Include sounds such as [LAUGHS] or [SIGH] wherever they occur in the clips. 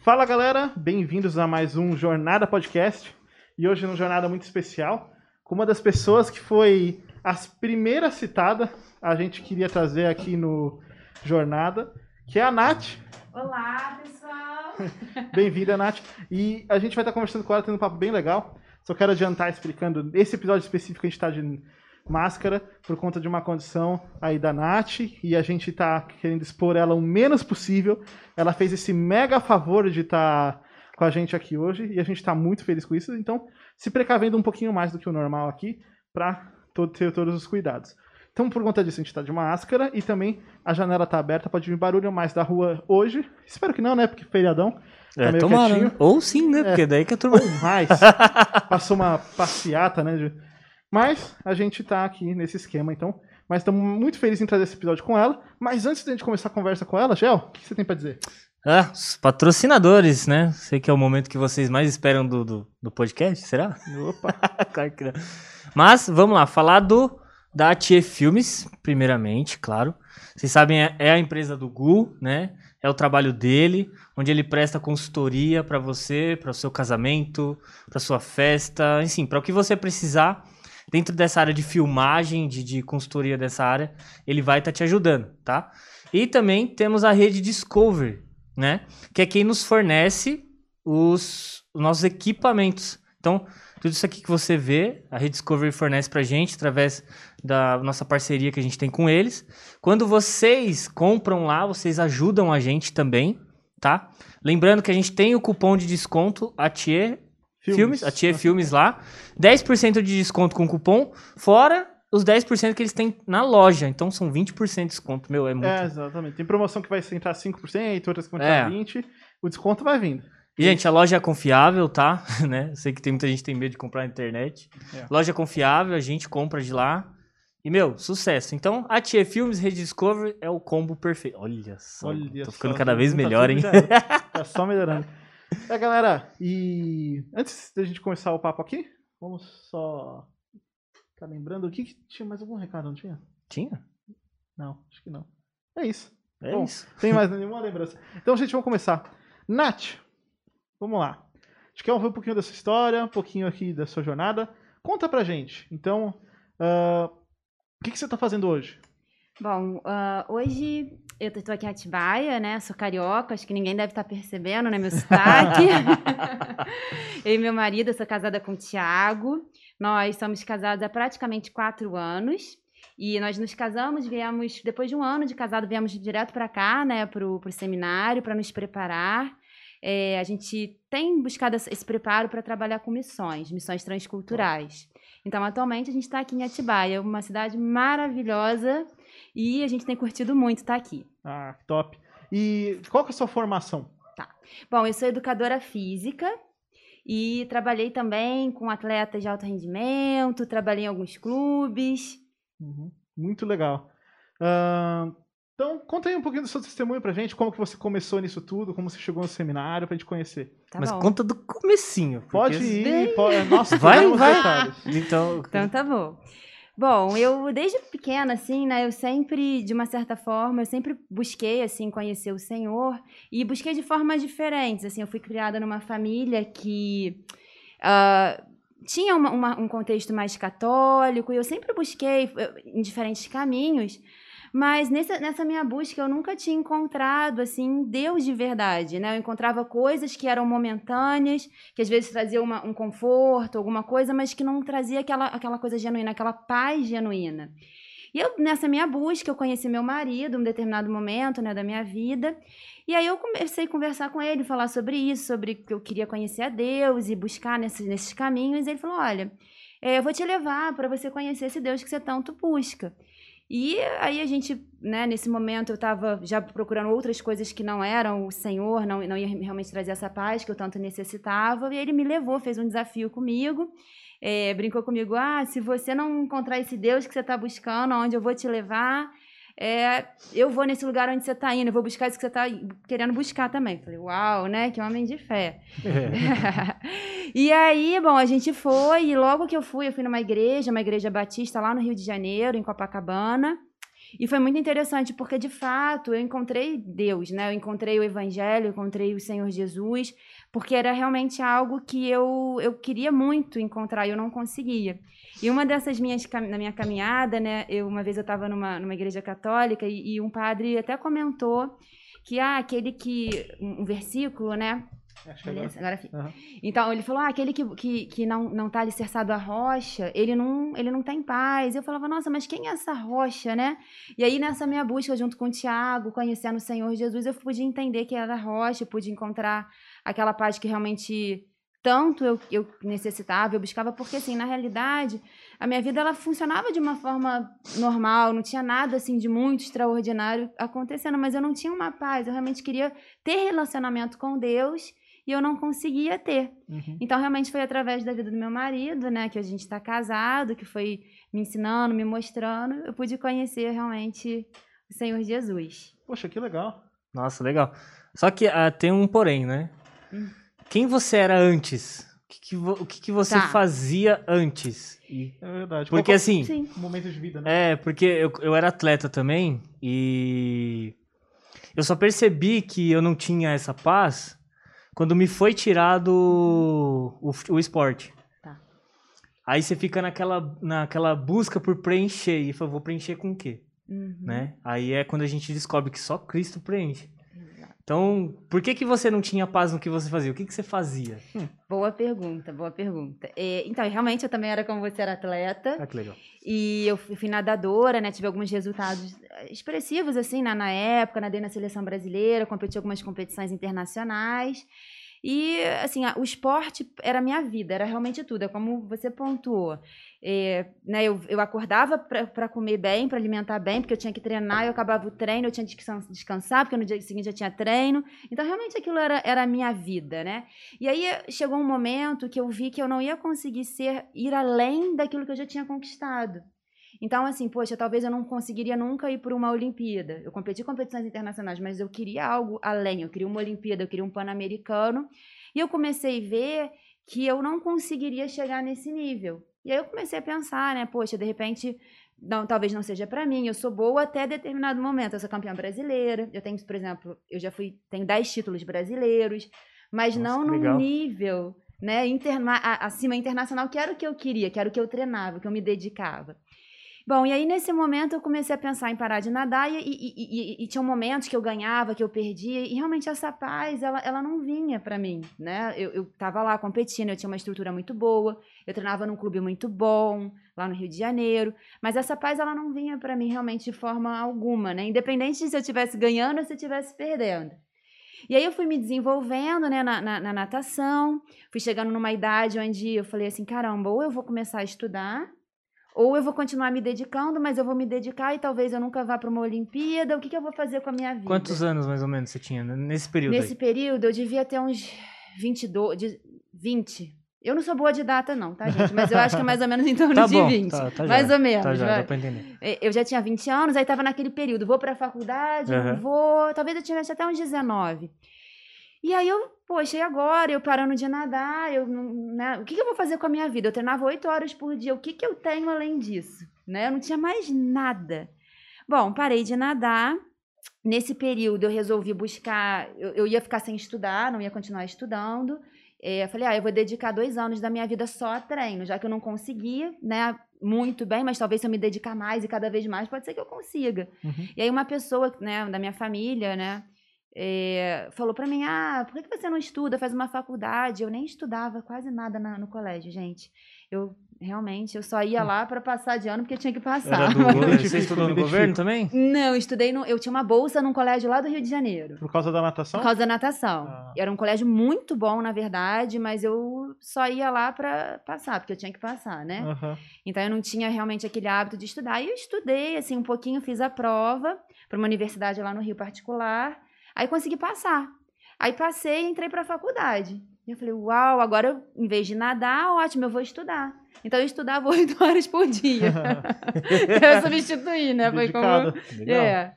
Fala galera, bem-vindos a mais um Jornada Podcast. E hoje numa jornada muito especial, com uma das pessoas que foi as primeiras citada, a gente queria trazer aqui no Jornada, que é a Nath. Olá, pessoal! [LAUGHS] Bem-vinda, Nath. E a gente vai estar conversando com ela, tendo um papo bem legal. Só quero adiantar explicando, esse episódio específico a gente está de máscara por conta de uma condição aí da Nath e a gente tá querendo expor ela o menos possível. Ela fez esse mega favor de estar com a gente aqui hoje e a gente está muito feliz com isso. Então, se precavendo um pouquinho mais do que o normal aqui para ter todos os cuidados. Então, por conta disso, a gente está de máscara e também a janela está aberta, pode vir barulho mais da rua hoje. Espero que não, né? Porque feriadão. Tá É, meio tomara. quietinho. né? Ou sim, né? É. Porque daí que a turma. Ou mais. [LAUGHS] Passou uma passeata, né? de- Mas a gente tá aqui nesse esquema, então. Mas estamos muito felizes em trazer esse episódio com ela. Mas antes da gente começar a conversa com ela, Gel, o que você tem pra dizer? Ah, os patrocinadores, né? Sei que é o momento que vocês mais esperam do, do, do podcast, será? Opa! claro que não. Mas, vamos lá, falar do da Atie Filmes, primeiramente, claro. Vocês sabem, é, é a empresa do Gu, né? É o trabalho dele, onde ele presta consultoria pra você, para o seu casamento, pra sua festa, enfim, para o que você precisar dentro dessa área de filmagem, de, de consultoria dessa área, ele vai estar te ajudando, tá? E também temos a rede Discover, né? Que é quem nos fornece os, os nossos equipamentos. Então, tudo isso aqui que você vê, a Rede Discovery fornece pra gente através da nossa parceria que a gente tem com eles. Quando vocês compram lá, vocês ajudam a gente também, tá? Lembrando que a gente tem o cupom de desconto Atie Filmes, Atie Filmes lá. 10% de desconto com cupom, fora os 10% que eles têm na loja. Então são 20% de desconto, meu, é muito. É, exatamente. Tem promoção que vai entrar 5%, outras que vão entrar É. 20%. O desconto vai vindo. E, gente, a loja é confiável, tá? [LAUGHS] né? Sei que tem muita gente que tem medo de comprar na internet. É. Loja é confiável, a gente compra de lá. E, meu, sucesso. Então, a Tia Filmes Rede Discovery é o combo perfeito. Olha só, Olha tô só, ficando cada vez melhor, hein? [LAUGHS] Tá só melhorando. É, galera, e antes da gente começar o papo aqui, vamos só. Tá lembrando o que, tinha mais algum recado, não tinha? Tinha? Não, acho que não. É isso. É Bom, isso. Tem mais nenhuma lembrança. Então, gente, vamos começar. Nath, vamos lá. A gente quer ouvir um pouquinho da sua história, um pouquinho aqui da sua jornada. Conta pra gente. Então, ah, o que, que você tá fazendo hoje? Bom, ah, hoje eu tô aqui em Atibaia, né? Sou carioca, acho que ninguém deve estar percebendo, né? Meu sotaque. [LAUGHS] eu e meu marido, eu sou casada com o Tiago. Nós somos casados há praticamente quatro anos. E nós nos casamos, viemos, depois de um ano de casado, viemos direto para cá, né? Pro, pro seminário, para nos preparar. É, a gente tem buscado esse preparo para trabalhar com missões, missões transculturais. Então, atualmente, a gente está aqui em Atibaia, uma cidade maravilhosa e a gente tem curtido muito estar aqui. Ah, que top. E qual que é a sua formação? Bom, eu sou educadora física e trabalhei também com atletas de alto rendimento, trabalhei em alguns clubes. Uhum, Muito legal. Ah, então, conta aí um pouquinho do seu testemunho pra gente, como que você começou nisso tudo, como você chegou no seminário, pra gente conhecer. Tá Mas bom. conta do comecinho. Pode ir, [LAUGHS] pode... Nossa, Vai, vai. detalhes. Então, Então tá bom. Bom, eu desde pequena, assim, né, eu sempre, de uma certa forma, eu sempre busquei, assim, conhecer o Senhor e busquei de formas diferentes, assim, eu fui criada numa família que ah, tinha uma- uma- um contexto mais católico e eu sempre busquei eh, em diferentes caminhos, mas nessa, nessa minha busca eu nunca tinha encontrado, assim, Deus de verdade, né, eu encontrava coisas que eram momentâneas, que às vezes trazia uma- um conforto, alguma coisa, mas que não trazia aquela, aquela coisa genuína, aquela paz genuína. E eu, nessa minha busca, eu conheci meu marido em um determinado momento né, da minha vida. E aí eu comecei a conversar com ele, falar sobre isso, sobre que eu queria conhecer a Deus e buscar nesses, nesses caminhos. E ele falou: olha, eh, eu vou te levar para você conhecer esse Deus que você tanto busca. E aí a gente, né, nesse momento eu estava já procurando outras coisas que não eram o Senhor, não, não ia realmente trazer essa paz que eu tanto necessitava. E ele me levou, fez um desafio comigo, eh, brincou comigo: ah, se você não encontrar esse Deus que você está buscando, aonde eu vou te levar, é, eu vou nesse lugar onde você está indo, eu vou buscar isso que você está querendo buscar também. Falei, uau, né? Que homem de fé. [LAUGHS] e aí, bom, a gente foi, e logo que eu fui, eu fui numa igreja, uma igreja batista lá no Rio de Janeiro, em Copacabana. E foi muito interessante, porque de fato eu encontrei Deus, né? Eu encontrei o Evangelho, eu encontrei o Senhor Jesus, porque era realmente algo que eu, eu queria muito encontrar e eu não conseguia. E uma dessas minhas, na minha caminhada, né? Eu, uma vez eu estava numa, numa igreja católica e, e um padre até comentou que ah, aquele que. Um versículo, né? Beleza, agora. agora fica. Aham. Então, ele falou, ah, aquele que, que, que não, não tá alicerçado à rocha, ele não, ele não tá em paz. Eu falava, nossa, mas quem é essa rocha, né? E aí, nessa minha busca, junto com o Tiago, conhecendo o Senhor Jesus, eu pude entender que era a rocha, pude encontrar aquela paz que realmente tanto eu, eu necessitava, eu buscava, porque, assim, na realidade, a minha vida, ela funcionava de uma forma normal, não tinha nada, assim, de muito extraordinário acontecendo, mas eu não tinha uma paz, eu realmente queria ter relacionamento com Deus e eu não conseguia ter. Uhum. Então, realmente foi através da vida do meu marido, né, que a gente está casado, que foi me ensinando, me mostrando, eu pude conhecer realmente o Senhor Jesus. Poxa, que legal. Nossa, legal. Só que ah, tem um porém, né? Quem você era antes? O que, que vo- o que, que você Tá. fazia antes? E- É verdade. Porque Qual- assim, Sim. Momento de vida, né? é, porque eu, eu era atleta também e eu só percebi que eu não tinha essa paz quando me foi tirado o, o esporte. Tá. Aí você fica naquela, naquela busca por preencher. E eu falei, vou preencher com o quê? Uhum. né? Aí é quando a gente descobre que só Cristo preenche. Então, por que que você não tinha paz no que você fazia? O que que você fazia? Boa pergunta, boa pergunta. É, então, realmente, eu também era como você era atleta. Ah, que legal. E eu fui fui nadadora, né? Tive alguns resultados eh, expressivos, assim, na, na época. Nadei na seleção brasileira, competi em algumas competições internacionais. E, assim, a- o esporte era minha vida, era realmente tudo. É como você pontuou. É, né, eu, eu acordava para comer bem, para alimentar bem, porque eu tinha que treinar, eu acabava o treino, eu tinha que descan- descansar, porque no dia seguinte eu tinha treino. Então, realmente, aquilo era, era a minha vida, né? E aí chegou um momento que eu vi que eu não ia conseguir ser, ir além daquilo que eu já tinha conquistado. Então, assim, poxa, talvez eu não conseguiria nunca ir para uma Olimpíada. Eu competi em competições internacionais, mas eu queria algo além. Eu queria uma Olimpíada, eu queria um Pan-Americano. E eu comecei a ver que eu não conseguiria chegar nesse nível. E aí eu comecei a pensar, né? Poxa, de repente, não, talvez não seja para mim. Eu sou boa até determinado momento. Eu sou campeã brasileira. Eu tenho, por exemplo, eu já fui, tenho 10 títulos brasileiros, mas Nossa, não num nível, né, interna acima internacional, que era o que eu queria, que era o que eu treinava, que eu me dedicava. Bom, e aí nesse momento eu comecei a pensar em parar de nadar e, e, e, e, tinha momentos que eu ganhava, que eu perdia, e realmente essa paz, ela, ela não vinha pra mim, né? Eu, eu tava lá competindo, eu tinha uma estrutura muito boa, eu treinava num clube muito bom, lá no Rio de Janeiro, mas essa paz, ela não vinha pra mim realmente de forma alguma, né? Independente de se eu estivesse ganhando ou se eu estivesse perdendo. E aí eu fui me desenvolvendo, né, na, na, na natação, fui chegando numa idade onde eu falei assim, caramba, ou eu vou começar a estudar, ou eu vou continuar me dedicando, mas eu vou me dedicar e talvez eu nunca vá para uma Olimpíada. O que, que eu vou fazer com a minha vida? Quantos anos mais ou menos você tinha nesse período Nesse aí? período eu devia ter uns 22, de 20. Eu não sou boa de data, não, tá, gente? Mas eu acho que é mais ou menos em torno [LAUGHS] Tá de bom, 20. tá, tá mais já, ou menos. Tá já, dá pra entender. É, Eu já tinha 20 anos, aí tava naquele período. Vou pra faculdade, Aham. não vou. Talvez eu tivesse até uns 19. E aí eu, poxa, e agora? Eu parando de nadar, eu não, né? O que, que eu vou fazer com a minha vida? Eu treinava 8 horas por dia. O que, que eu tenho além disso? Né? Eu não tinha mais nada. Bom, parei de nadar. Nesse período eu resolvi buscar. Eu, eu ia ficar sem estudar, não ia continuar estudando. É, eu falei, ah, eu vou dedicar dois anos da minha vida só a treino, já que eu não conseguia, né? Muito bem, mas talvez se eu me dedicar mais e cada vez mais, pode ser que eu consiga. Uhum. E aí uma pessoa, né, da minha família, né, é, falou pra mim, ah, por que você não estuda, faz uma faculdade? Eu nem estudava quase nada na- no colégio, gente. Eu, realmente, eu só ia lá pra passar de ano porque tinha que passar. Era do, Me você identifico, estudou no governo também? Não, eu estudei, no, eu tinha uma bolsa num colégio lá do Rio de Janeiro. Por causa da natação? Por causa da natação. Ah. Era um colégio muito bom, na verdade, mas eu só ia lá pra passar, porque eu tinha que passar, né? Aham. Então eu não tinha realmente aquele hábito de estudar. E eu estudei, assim, um pouquinho, fiz a prova para uma universidade lá no Rio particular. Aí consegui passar. Aí passei e entrei para a faculdade. E eu falei, uau, agora em vez de nadar, ótimo, eu vou estudar. Então eu estudava [LAUGHS] oito horas por dia. [LAUGHS] eu substituí, né? Foi como. Legal. é.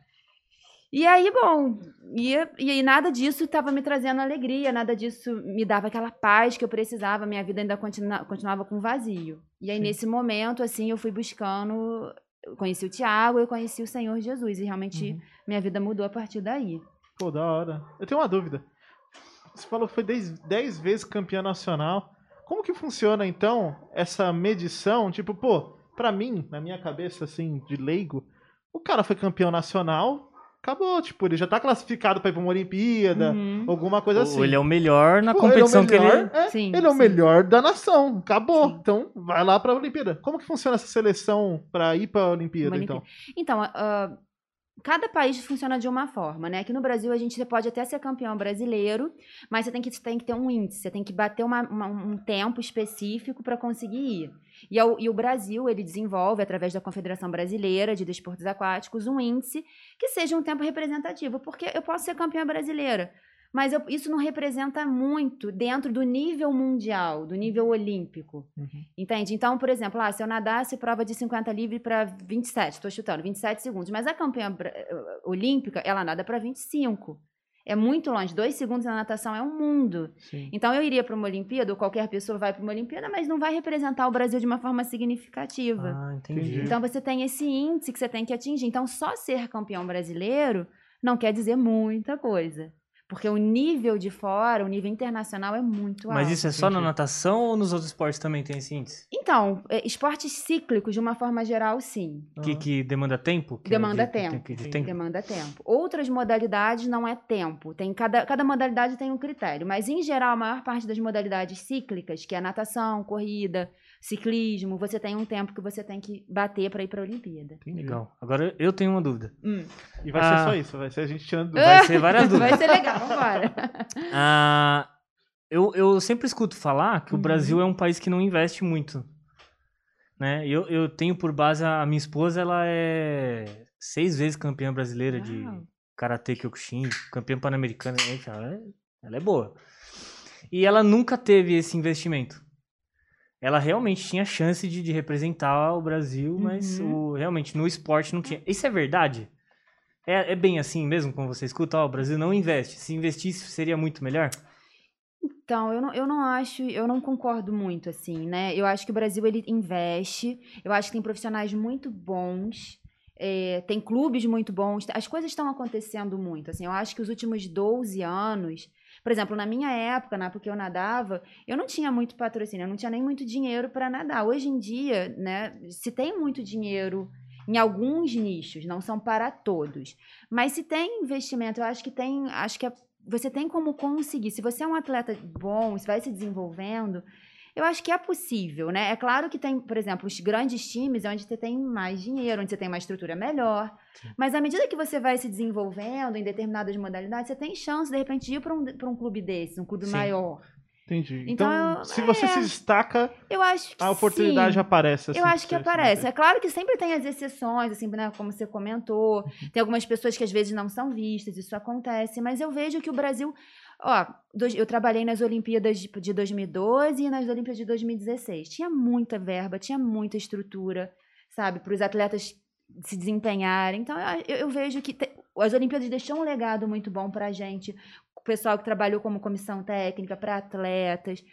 E aí, bom, e, e aí nada disso estava me trazendo alegria, nada disso me dava aquela paz que eu precisava, minha vida ainda continua, continuava com vazio. E aí, Sim. nesse momento, assim, eu fui buscando eu conheci o Tiago, eu conheci o Senhor Jesus. E realmente Uhum. minha vida mudou a partir daí. Pô, da hora. Eu tenho uma dúvida. Você falou que foi 10 vezes campeã nacional. Como que funciona, então, essa medição? Tipo, pô, pra mim, na minha cabeça, assim, de leigo, o cara foi campeão nacional, acabou. Tipo, ele já tá classificado pra ir pra uma Olimpíada, Uhum. alguma coisa assim. Ou ele é o melhor na Pô, competição ele é o melhor, que ele. é, Sim, ele é o sim. melhor da nação. Acabou. Sim. Então, vai lá pra Olimpíada. Como que funciona essa seleção pra ir pra Olimpíada, Uma então? Então, ah, cada país funciona de uma forma, né? Aqui no Brasil a gente você pode até ser campeão brasileiro, mas você tem que, tem que ter um índice, você tem que bater uma- uma- um tempo específico para conseguir ir. E, ao- e o Brasil, ele desenvolve, através da Confederação Brasileira de Desportos Aquáticos, um índice que seja um tempo representativo, porque eu posso ser campeã brasileira, mas eu- isso não representa muito dentro do nível mundial, do nível olímpico. Uhum. Entende? Então, por exemplo, ah, se eu nadasse prova de 50 livre para 27, estou chutando, 27 segundos. Mas a campeã eh, olímpica, ela nada para 25. É muito longe. Dois segundos na natação é um mundo. Sim. Então, eu iria para uma Olimpíada, ou qualquer pessoa vai para uma Olimpíada, mas não vai representar o Brasil de uma forma significativa. Ah. Entendi. Então, você tem esse índice que você tem que atingir. Então, só ser campeão brasileiro não quer dizer muita coisa. Porque o nível de fora, o nível internacional é muito alto. Mas isso é só na natação ou nos outros esportes também tem esse índice? Então, eh, esportes cíclicos, de uma forma geral, sim. Que, que demanda tempo? Que é Demanda de- tempo. tem que- Sim. tem- Demanda tempo. Outras modalidades não é tempo. Tem cada, cada modalidade tem um critério. Mas, em geral, a maior parte das modalidades cíclicas, que é natação, corrida, ciclismo, você tem um tempo que você tem que bater para ir para a Olimpíada. Legal. Agora eu tenho uma dúvida. E vai Ah. ser só isso, vai ser a gente tirando dúvida. [LAUGHS] Vai ser várias dúvidas. Vai ser legal, vambora. [LAUGHS] Ah, eu, eu sempre escuto falar que o Uhum. Brasil é um país que não investe muito. Né? Eu, eu tenho por base a, a minha esposa, ela é seis vezes campeã brasileira de karatê Kyokushin, campeã pan-americana, ela é, ela é boa. E ela nunca teve esse investimento. Ela realmente tinha chance de, de representar o Brasil, mas Uhum. o, realmente no esporte não tinha. Isso é verdade? É, é bem assim mesmo, como você escuta? Ó, o Brasil não investe. Se investisse, seria muito melhor? Então, eu não, eu não acho, eu não concordo muito, assim, né? Eu acho que o Brasil, ele investe, eu acho que tem profissionais muito bons, é, tem clubes muito bons, as coisas estão acontecendo muito, assim, eu acho que os últimos 12 anos, por exemplo, na minha época, na época que eu nadava, eu não tinha muito patrocínio, eu não tinha nem muito dinheiro para nadar. Hoje em dia, né, se tem muito dinheiro em alguns nichos, não são para todos, mas se tem investimento, eu acho que tem, acho que é você tem como conseguir. Se você é um atleta bom, se vai se desenvolvendo, eu acho que é possível, né? É claro que tem, por exemplo, os grandes times é onde você tem mais dinheiro, onde você tem uma estrutura melhor. Mas à medida que você vai se desenvolvendo em determinadas modalidades, você tem chance, de repente, de ir para um, pra um clube desse, um clube Sim. maior. Entendi. Então, Então, se você é. se destaca, Eu acho que a oportunidade sim. aparece. assim, Eu acho que aparece. assim, É claro que sempre tem as exceções, assim, né, como você comentou. Uhum. Tem algumas pessoas que às vezes não são vistas, isso acontece. Mas eu vejo que o Brasil. Ó, eu trabalhei nas Olimpíadas de de 2012 e nas Olimpíadas de 2016. Tinha muita verba, tinha muita estrutura, sabe, para os atletas se desempenharem. Então, eu, eu vejo que te- as Olimpíadas deixou um legado muito bom para a gente. O pessoal que trabalhou como comissão técnica, para atletas.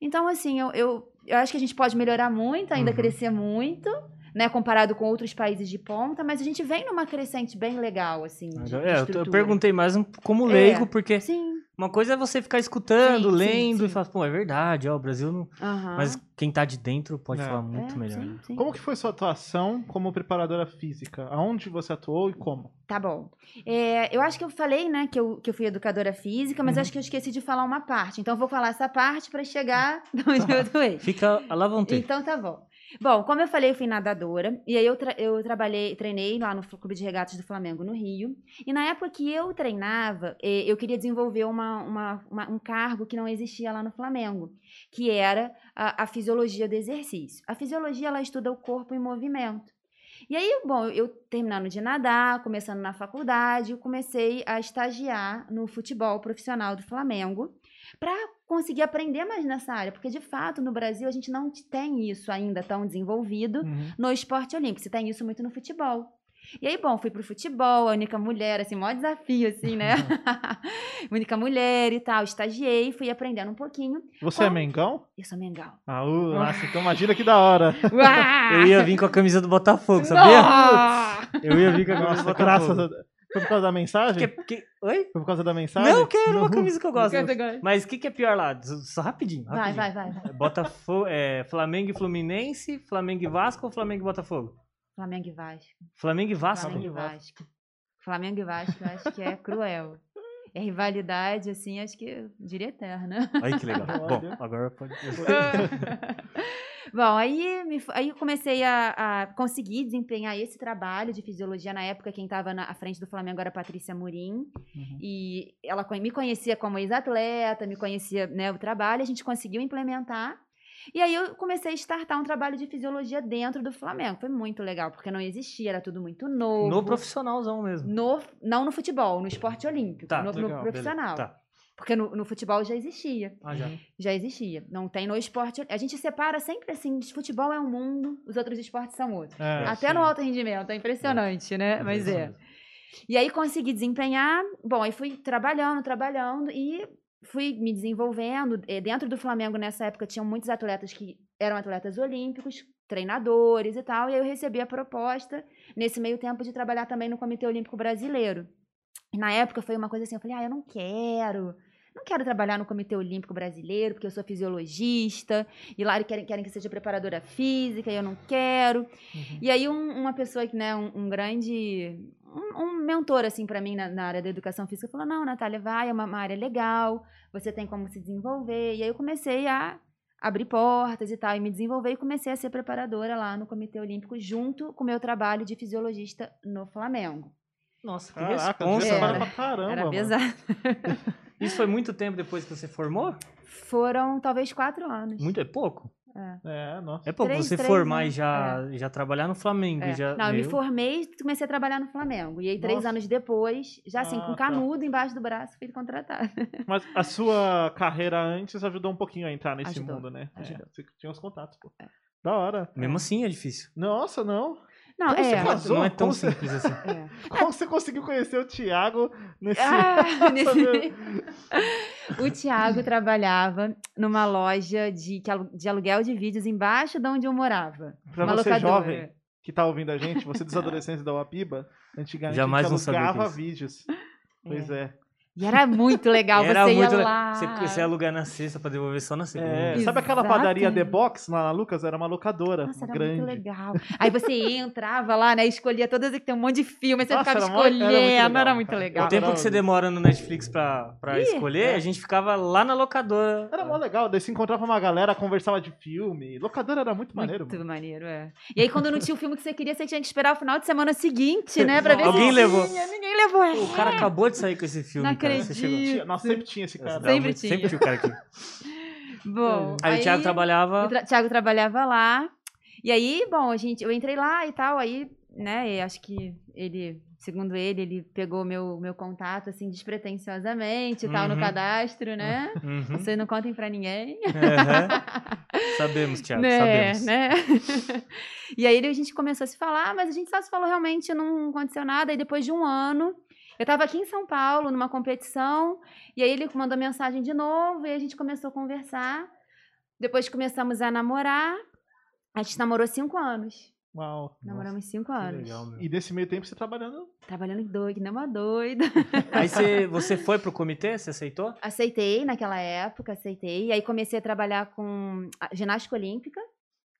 Então, assim, eu, eu, eu acho que a gente pode melhorar muito, ainda Uhum. crescer muito, né, comparado com outros países de ponta, mas a gente vem numa crescente bem legal, assim. de- de É, eu, eu perguntei mais um, como É. leigo, porque Sim. uma coisa é você ficar escutando, Sim, sim, lendo e sim. falar, pô, é verdade, ó, o Brasil não. Mas quem tá de dentro pode É. falar muito É, melhor. sim, sim. Como que foi sua atuação como preparadora física? Aonde você atuou e como? Tá bom. É, eu acho que eu falei, né, que eu, que eu fui educadora física, mas Uhum. acho que eu esqueci de falar uma parte. Então, eu vou falar essa parte para chegar [LAUGHS] onde eu atuei. Fica à vontade. Então tá bom. Bom, como eu falei, eu fui nadadora. E aí eu, tra- eu trabalhei, treinei lá no Clube de Regatas do Flamengo, no Rio. E na época que eu treinava, eu queria desenvolver uma, uma- uma- um cargo que não existia lá no Flamengo, que era a, a fisiologia do exercício. A fisiologia, ela estuda o corpo em movimento. E aí, bom, eu terminando de nadar, começando na faculdade, eu comecei a estagiar no futebol profissional do Flamengo para conseguir aprender mais nessa área, porque de fato no Brasil a gente não tem isso ainda tão desenvolvido Uhum. no esporte olímpico, você tem isso muito no futebol. E aí, bom, fui pro futebol, a única mulher, assim, maior desafio, assim, né? [LAUGHS] [LAUGHS] única mulher e tal. Estagiei, fui aprendendo um pouquinho. Você é Qual- Mengão? Eu sou Mengão. Ah, uh, nossa, então imagina que da hora. [LAUGHS] Eu ia vir com a camisa do Botafogo, sabia? Nossa! Eu ia vir com a camisa do Nossa, graças a Botafogo. Deus. Foi por causa da mensagem? Que- que- Oi? Foi por causa da mensagem? Não, que era uma camisa que eu gosto. Mas o que, que é pior lá? Só rapidinho. Vai, rapidinho. vai, vai, vai. Botafogo, é, Flamengo e Fluminense, Flamengo e Vasco ou Flamengo e Botafogo? Flamengo e Vasco. Flamengo e Vasco? Flamengo e Vasco. Flamengo e Vasco, eu acho que é cruel. É rivalidade, assim, acho que eu diria eterna. Aí que legal. [LAUGHS] Bom, agora pode. [LAUGHS] [LAUGHS] Bom, aí, me, aí eu comecei a, a conseguir desempenhar esse trabalho de fisiologia. Na época, quem estava à frente do Flamengo era a Patrícia Murim. Uhum. E ela me conhecia como ex-atleta, me conhecia né, o trabalho, a gente conseguiu implementar. E aí eu comecei a startar um trabalho de fisiologia dentro do Flamengo. Foi muito legal, porque não existia, era tudo muito novo. No profissionalzão mesmo. No- não no futebol, no esporte olímpico, Tá, no, no legal, profissional. Tá. Porque no, no futebol já existia. Ah, já. Já existia. Não tem no esporte. A gente separa sempre assim: futebol é um mundo, os outros esportes são outros. É, Até sim. no alto rendimento, é impressionante, né? Mas isso é. mesmo. E aí consegui desempenhar. Bom, aí fui trabalhando, trabalhando e fui me desenvolvendo. Eh, Dentro do Flamengo, nessa época, tinham muitos atletas que eram atletas olímpicos, treinadores e tal. E aí eu recebi a proposta, nesse meio tempo, de trabalhar também no Comitê Olímpico Brasileiro. E na época foi uma coisa assim, eu falei, ah, eu não quero. Não quero trabalhar no Comitê Olímpico Brasileiro, porque eu sou fisiologista, e lá querem, querem que seja preparadora física, e eu não quero. Uhum. E aí um- uma pessoa que, né, um, um grande, um, um mentor, assim, para mim na, na área da educação física, falou, não, Natália, vai, é uma, uma área legal, você tem como se desenvolver. E aí eu comecei a abrir portas e tal, e me desenvolver, e comecei a ser preparadora lá no Comitê Olímpico, junto com o meu trabalho de fisiologista no Flamengo. Nossa, que Caraca, responsa, Era. pra caramba, Era pesado. [LAUGHS] Isso foi muito tempo depois que você formou? Foram talvez quatro anos. Muito é pouco? É, nossa. É pouco. Três- você três formar e anos, já, já trabalhar no Flamengo. É. Já, Não, eu me formei e comecei a trabalhar no Flamengo. E aí, três Nossa. anos depois, já assim, Ah, com tá. canudo embaixo do braço, fui contratada. [LAUGHS] Mas a sua carreira antes ajudou um pouquinho a entrar nesse Ajudou, mundo, né? É, ajudou. você tinha os contatos, pô. Da hora. Mesmo assim é difícil. Nossa, não. Não, Como você é. faz? Não é tão Como você- simples assim. é. [LAUGHS] Como você conseguiu conhecer o Thiago nesse. Ah, [LAUGHS] nesse-? O Thiago trabalhava numa loja de, de aluguel de vídeos embaixo de onde eu morava. pra uma você locadora. jovem que tá ouvindo a gente, você dos adolescentes da Uapiba, antigamente Jamais a gente é alugava vídeos. Pois é. E era muito legal, [LAUGHS] Era você muito. ia le- lá. Você, você ia alugar na sexta pra devolver só na segunda. É, sabe aquela padaria The. Box lá na Lucas? Era uma locadora Nossa, era grande. muito legal. Aí você entrava lá, né? Escolhia todas que tem um monte de filme, você Nossa, ficava era mó- era muito escolhendo. legal, Era muito legal. O tempo que você demora no Netflix pra, pra Ih, escolher, é. a gente ficava lá na locadora. Era mó legal, daí se encontrava uma galera, conversava de filme. Locadora era muito maneiro, Muito mano. maneiro, é. E aí, quando não tinha o filme que você queria, você tinha que esperar o final de semana seguinte, né? Pra ver Alguém se levou. tinha. Ninguém levou. é. O cara acabou de sair com esse filme, Acredito. Nossa, sempre tinha esse cara. Sempre muito- tinha. Sempre tinha o cara aqui. [LAUGHS] Bom, Aí, o Thiago trabalhava. O tra- Thiago trabalhava lá. E aí, bom, a gente, eu entrei lá e tal, aí, né, e acho que ele, segundo ele, ele pegou meu, meu contato, assim, despretensiosamente e tal, no Uhum. cadastro, né? Uhum. Vocês não contem pra ninguém. Aham. Sabemos, Thiago, [LAUGHS] né, sabemos. né? [LAUGHS] e aí a gente começou a se falar, mas a gente só se falou realmente, não aconteceu nada. E depois de um ano, eu tava aqui em São Paulo, numa competição, e aí ele mandou mensagem de novo, e a gente começou a conversar. Depois começamos a namorar. A gente namorou cinco anos. Uau. Namoramos cinco Que anos. legal. E nesse meio tempo você trabalhando. Trabalhando doido, que nem uma doida. [LAUGHS] Aí você, você foi pro comitê? Você aceitou? Aceitei naquela época, aceitei. E aí comecei a trabalhar com a ginástica olímpica.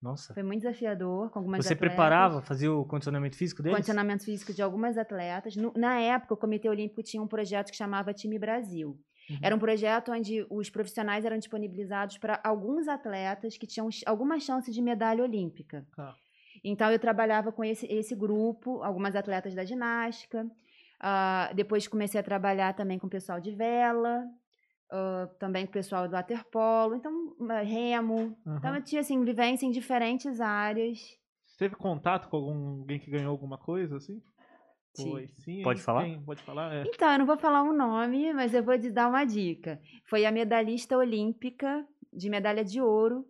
Nossa. Foi muito desafiador, com algumas Você atletas. preparava, fazia o condicionamento físico deles? condicionamento físico de algumas atletas. No- na época, o Comitê Olímpico tinha um projeto que chamava Time Brasil. Uhum. Era um projeto onde os profissionais eram disponibilizados para alguns atletas que tinham alguma chance de medalha olímpica. Tá. Então, eu trabalhava com esse, esse grupo, algumas atletas da ginástica. Ah, depois comecei a trabalhar também com o pessoal de vela, ah, também com o pessoal do waterpolo, então, ah, remo. Uhum. Então, eu tinha, assim, vivência em diferentes áreas. Você teve contato com algum- alguém que ganhou alguma coisa, assim? Foi, sim. Pode falar? Pode falar? É. Então, eu não vou falar um nome, mas eu vou te dar uma dica. Foi a medalhista olímpica de medalha de ouro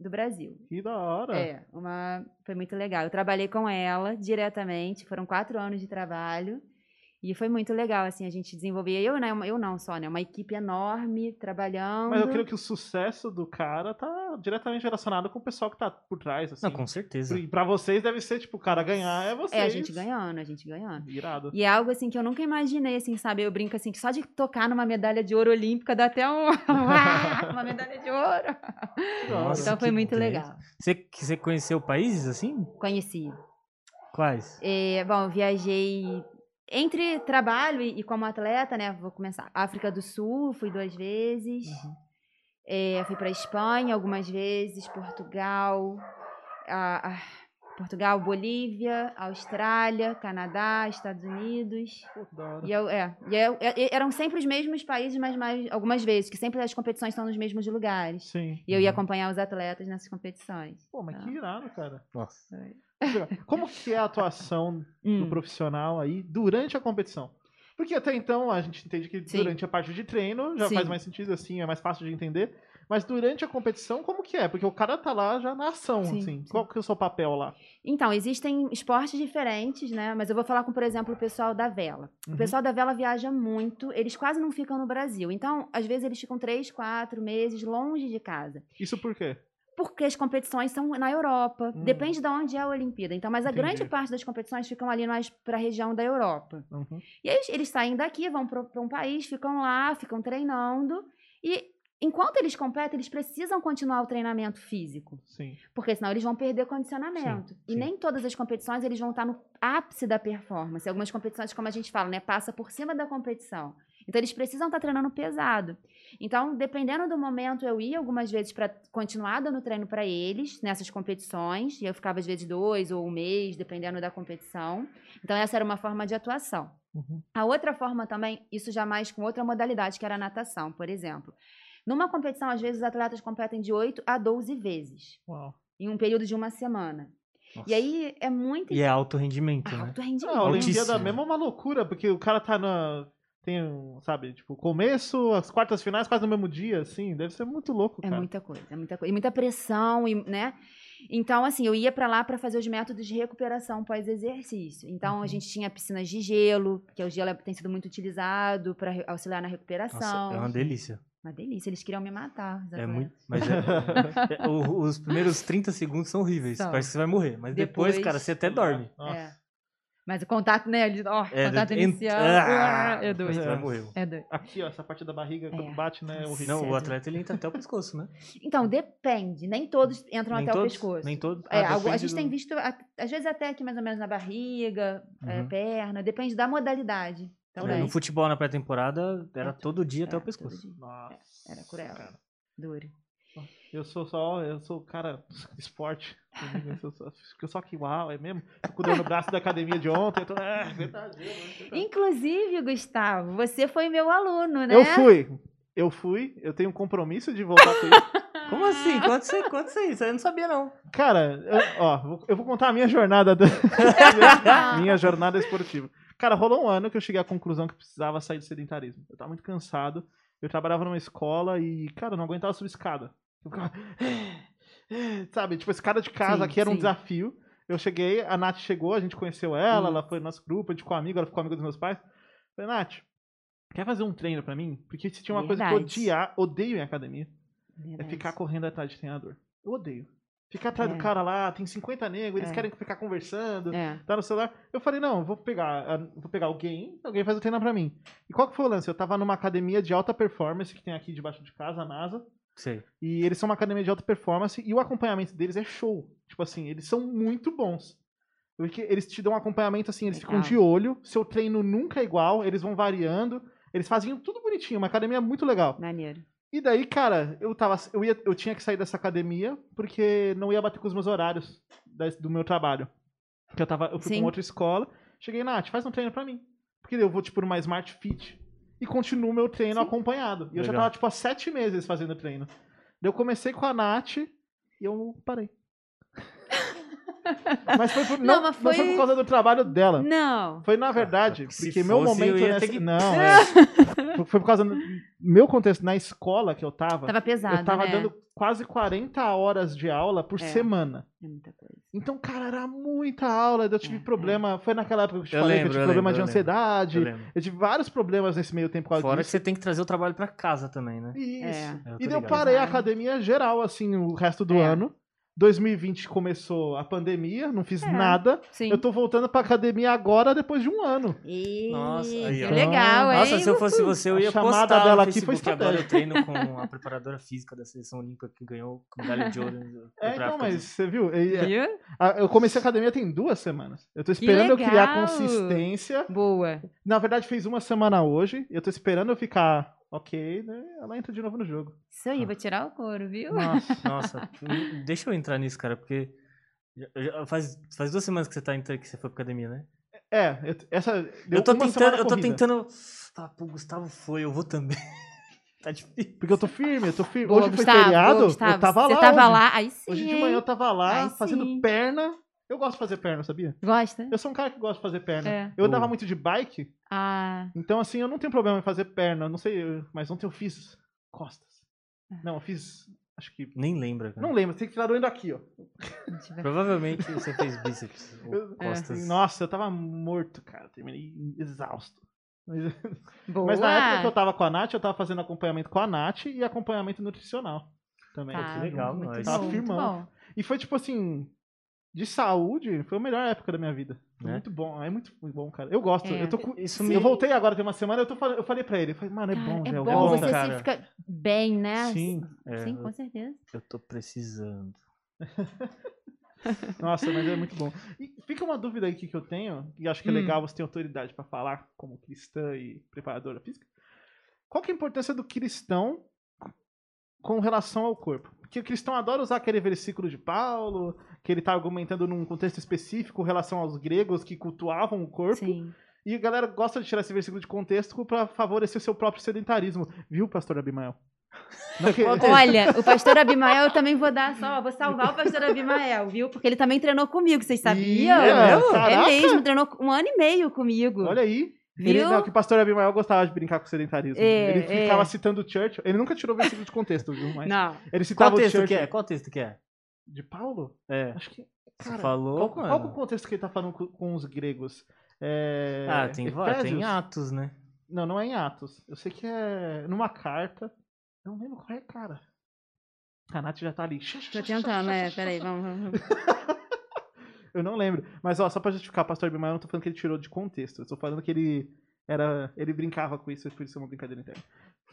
do Brasil. Que da hora. É, uma, foi muito legal. Eu trabalhei com ela diretamente, foram quatro anos de trabalho. E foi muito legal, assim, a gente desenvolver. Eu, né, eu não só, né? Uma equipe enorme trabalhando. Mas eu creio que o sucesso do cara tá diretamente relacionado com o pessoal que tá por trás, assim. Não, com certeza. E pra vocês deve ser, tipo, o cara ganhar é vocês. É, a gente ganhando, a gente ganhando. Irado. E é algo assim que eu nunca imaginei, assim, sabe? Eu brinco assim, que só de tocar numa medalha de ouro olímpica dá até um... [LAUGHS] Uma medalha de ouro. Nossa, então foi muito legal. Você, você conheceu países assim? Conheci. Quais? É, bom, viajei entre trabalho e, e como atleta, né? Vou começar. África do Sul, fui duas vezes. É, fui para Espanha algumas vezes, Portugal, a- a- Portugal, Bolívia, Austrália, Canadá, Estados Unidos. Pô, da hora. E eu, é, e eu- é- eram sempre os mesmos países, mas mais algumas vezes, que sempre as competições estão nos mesmos lugares. Sim. E eu ia Uhum. acompanhar os atletas nessas competições. Pô, mas que irado, cara. Nossa. Como que é a atuação [LAUGHS] do Hum, profissional aí durante a competição? Porque até então a gente entende que Sim. durante a parte de treino já Sim. faz mais sentido, assim, é mais fácil de entender. Mas durante a competição, como que é? Porque o cara tá lá já na ação, Sim, assim. sim. Qual que é o seu papel lá? Então, existem esportes diferentes, né? Mas eu vou falar com, por exemplo, o pessoal da vela. Uhum. O pessoal da vela viaja muito, eles quase não ficam no Brasil. Então, às vezes, eles ficam três, quatro meses longe de casa. Isso por quê? Porque as competições são na Europa. Hum. Depende de onde é a Olimpíada. Então, mas a Entendi. grande parte das competições ficam ali mais para a região da Europa. Uhum. E aí, eles, saem daqui, vão para um país, ficam lá, ficam treinando. E enquanto eles competem, eles precisam continuar o treinamento físico. Sim. Porque senão eles vão perder condicionamento. Sim, e sim. nem todas as competições eles vão estar no ápice da performance. Algumas competições, como a gente fala, né, passa por cima da competição. Então eles precisam estar treinando pesado. Então, dependendo do momento, eu ia algumas vezes para continuar dando treino para eles nessas competições. E eu ficava às vezes dois ou um mês, dependendo da competição. Então essa era uma forma de atuação. Uhum. A outra forma também, isso já mais com outra modalidade, que era a natação, por exemplo. Numa competição, às vezes, os atletas competem de 8 a 12 vezes, Uau. em um período de uma semana. Nossa. E aí é muito E é alto rendimento, né? alto Não, rendimento. a Altíssimo. Olimpíada mesmo é uma loucura, porque o cara tá na. Tem, um, sabe, tipo, começo, as quartas finais quase no mesmo dia, assim. Deve ser muito louco, É cara. muita coisa, é muita coisa. E muita pressão, e, né? Então, assim, eu ia pra lá pra fazer os métodos de recuperação pós-exercício. Então, Uhum. a gente tinha piscinas de gelo, que o gelo é- tem sido muito utilizado para auxiliar na recuperação. Nossa, é uma delícia. Uma delícia, eles queriam me matar. É muito. [LAUGHS] Mas é- é- os primeiros 30 segundos são horríveis. São. Parece que você vai morrer. Mas depois, Depois- cara, você até dorme. Nossa. É. Mas o contato, né? ele- Ó, É, contato inicial. Ah, é doido. Você vai morrer. É doido. Aqui, ó, essa parte da barriga, quando É. bate, né, é horrível. Não, o atleta ele entra até o pescoço, né? Então, depende. Nem todos entram Nem até todos, o pescoço. Nem todos. É, Ah, algu- a gente do- tem visto, às vezes até aqui mais ou menos na barriga, é, Uhum. perna, depende da modalidade É, também. no futebol, na pré-temporada, era É, todo dia até o pescoço. Nossa. Era cruel. cara. Duro. Eu sou só, eu sou o cara do [LAUGHS] esporte. Eu sou só, fico só que uau, é mesmo? Fico dando o braço da academia de ontem. Eu tô, é, verdade. é, verdade. Inclusive, Gustavo, você foi meu aluno, né? Eu fui. Eu fui, eu tenho um compromisso de voltar com isso. [LAUGHS] Como assim? Conta isso aí, conta isso aí. Isso aí eu não sabia, não. Cara, eu, ó, eu vou contar a minha jornada. da- [LAUGHS] minha, minha jornada esportiva. Cara, rolou um ano que eu cheguei à conclusão que precisava sair do sedentarismo. Eu tava muito cansado. Eu trabalhava numa escola e, cara, eu não aguentava subir escada. Eu ficava. Sabe, tipo, escada de casa Sim, aqui era um sim. desafio. Eu cheguei, a Nath chegou, a gente conheceu ela, Hum. ela foi no nosso grupo, a gente ficou amigo, ela ficou amiga dos meus pais. Eu falei, Nath, quer fazer um treino pra mim? Porque se tinha uma coisa que eu Verdade. odiar, odeio em academia. É Verdade. ficar correndo atrás de treinador. Eu odeio. Ficar atrás É. do cara lá, tem 50 negros, eles É. querem ficar conversando, É. tá no celular. Eu falei, não, vou pegar, ah, vou pegar alguém, alguém faz o treino pra mim. E qual que foi o lance? Eu tava numa academia de alta performance que tem aqui debaixo de casa, a NASA. Sei. E eles são uma academia de alta performance e o acompanhamento deles é show. Tipo assim, eles são muito bons. Porque eles te dão um acompanhamento assim, eles ficam de olho, seu treino nunca é igual, eles vão variando, eles fazem tudo bonitinho, uma academia muito legal. Maneiro. E daí, cara, eu tava. Eu, ia, eu tinha que sair dessa academia porque não ia bater com os meus horários da- do meu trabalho. Porque eu tava. Eu fui pra Sim. uma outra escola. Cheguei, Nath, faz um treino pra mim. Porque eu vou, tipo, numa Smart Fit e continuo meu treino Sim. acompanhado. E eu já Legal. tava, tipo, há sete meses fazendo treino. Daí eu comecei com a Nath e eu parei. [LAUGHS] Mas foi por, Não, não, mas não foi foi- por causa do trabalho dela. Não. Foi na verdade, Se porque meu momento nessa... que- Não, [LAUGHS] é. Foi- Foi por causa do meu contexto na escola que eu tava. Tava pesado, eu tava né? dando quase 40 horas de aula por É. semana. É muita coisa. Então, cara, era muita aula. Eu tive É, problema. Foi naquela época que eu te Eu falei lembro, que eu eu tive problema lembro, de eu ansiedade. Eu Eu, tive vários problemas nesse meio tempo Fora que você tem que trazer o trabalho pra casa também, né? Isso. É. Eu tô E daí eu parei a academia geral, assim, o resto do É. ano. 2020 começou a pandemia, não fiz É. nada. Sim. Eu tô voltando pra academia agora, depois de um ano. Ih, Nossa, aí, que legal, hein? Nossa, se eu fosse você, eu A ia chamada postar dela aqui foi. Agora eu treino com a preparadora física da seleção olímpica que ganhou medalha de ouro. no- É, então, mas você viu? É, Viu? a- Eu comecei a academia tem duas semanas. Eu tô esperando eu criar consistência. Boa. Na verdade, fez uma semana hoje. Eu tô esperando eu ficar ok, né? Ela entra de novo no jogo. Isso aí, vou tirar o couro, viu? Nossa. [LAUGHS] Nossa, hum, deixa eu entrar nisso, cara, porque já- já faz, faz duas semanas que você tá que você foi pra academia, né? É, eu- essa. Deu Eu tô tentando, eu tô tentando. Ah, pô, o Gustavo foi, eu vou também. [LAUGHS] tá difícil. Porque eu tô firme, eu tô firme. Boa, hoje foi Gustavo, feriado, boa, Gustavo. eu tava Você lá. tava hoje. lá, aí sim. Hoje de manhã eu tava lá Aí fazendo sim. perna. Eu gosto de fazer perna, sabia? Gosta? Eu sou um cara que gosta de fazer perna. É. Eu andava muito de bike, Ah, então assim, eu não tenho problema em fazer perna. Não sei, mas ontem eu fiz costas. Ah. Não, eu fiz. Acho que. Nem lembra, cara. Não lembro, tem que tirar doendo aqui, ó. Provavelmente você [LAUGHS] fez bíceps ou Eu- costas. Assim, nossa, eu tava morto, cara. Terminei exausto. Mas, Boa. mas na época que eu tava com a Nath, eu tava fazendo acompanhamento com a Nath e acompanhamento nutricional. Também. Tá, que legal, muito nós. Firmão. bom. E foi tipo assim, de saúde, foi a melhor época da minha vida. Foi Né? muito bom, é muito, muito bom, cara. Eu gosto. É. Eu, tô Isso me. eu voltei agora, tem uma semana, eu, tô, eu falei pra ele, eu falei, mano, é Cara, bom, é bom, é bom, você cara. fica bem, né? Sim. É, Sim, com certeza. Eu tô precisando. [LAUGHS] Nossa, mas é muito bom. E fica uma dúvida aqui que eu tenho, e acho que é Hum. legal você ter autoridade pra falar como cristã e preparadora física. Qual que é a importância do cristão com relação ao corpo? Porque o cristão adora usar aquele versículo de Paulo, que ele tá argumentando num contexto específico em relação aos gregos que cultuavam o corpo. Sim. E a galera gosta de tirar esse versículo de contexto pra favorecer o seu próprio sedentarismo. Viu, pastor Abimael? Que- Olha, o pastor Abimael eu também vou dar só, vou salvar o pastor Abimael, viu? Porque ele também treinou comigo, vocês sabiam? é mesmo? É Caraca! mesmo, treinou um ano e meio comigo. Olha aí. Ele, Viu? não, que o pastor Abimael gostava de brincar com o sedentarismo. É, ele ficava é. citando o Churchill. Ele nunca tirou o versículo de contexto, viu? Mas Não. ele Qual citava o texto Churchill. que é? Qual texto que é? De Paulo? É. Acho que. Você Cara, falou, qual, qual é o contexto que ele tá falando com, com os gregos? É, Ah, tem, tem? Atos, né? Não, não é em Atos. Eu sei que é numa carta. Eu não lembro qual é, cara. A Nath já tá ali. Tô tentando, é, peraí, vamos, vamos. [LAUGHS] Eu não lembro. Mas, ó, só pra justificar, pastor Abimael, eu não tô falando que ele tirou de contexto. Eu tô falando que ele era. Ele brincava com isso, por isso é uma brincadeira interna.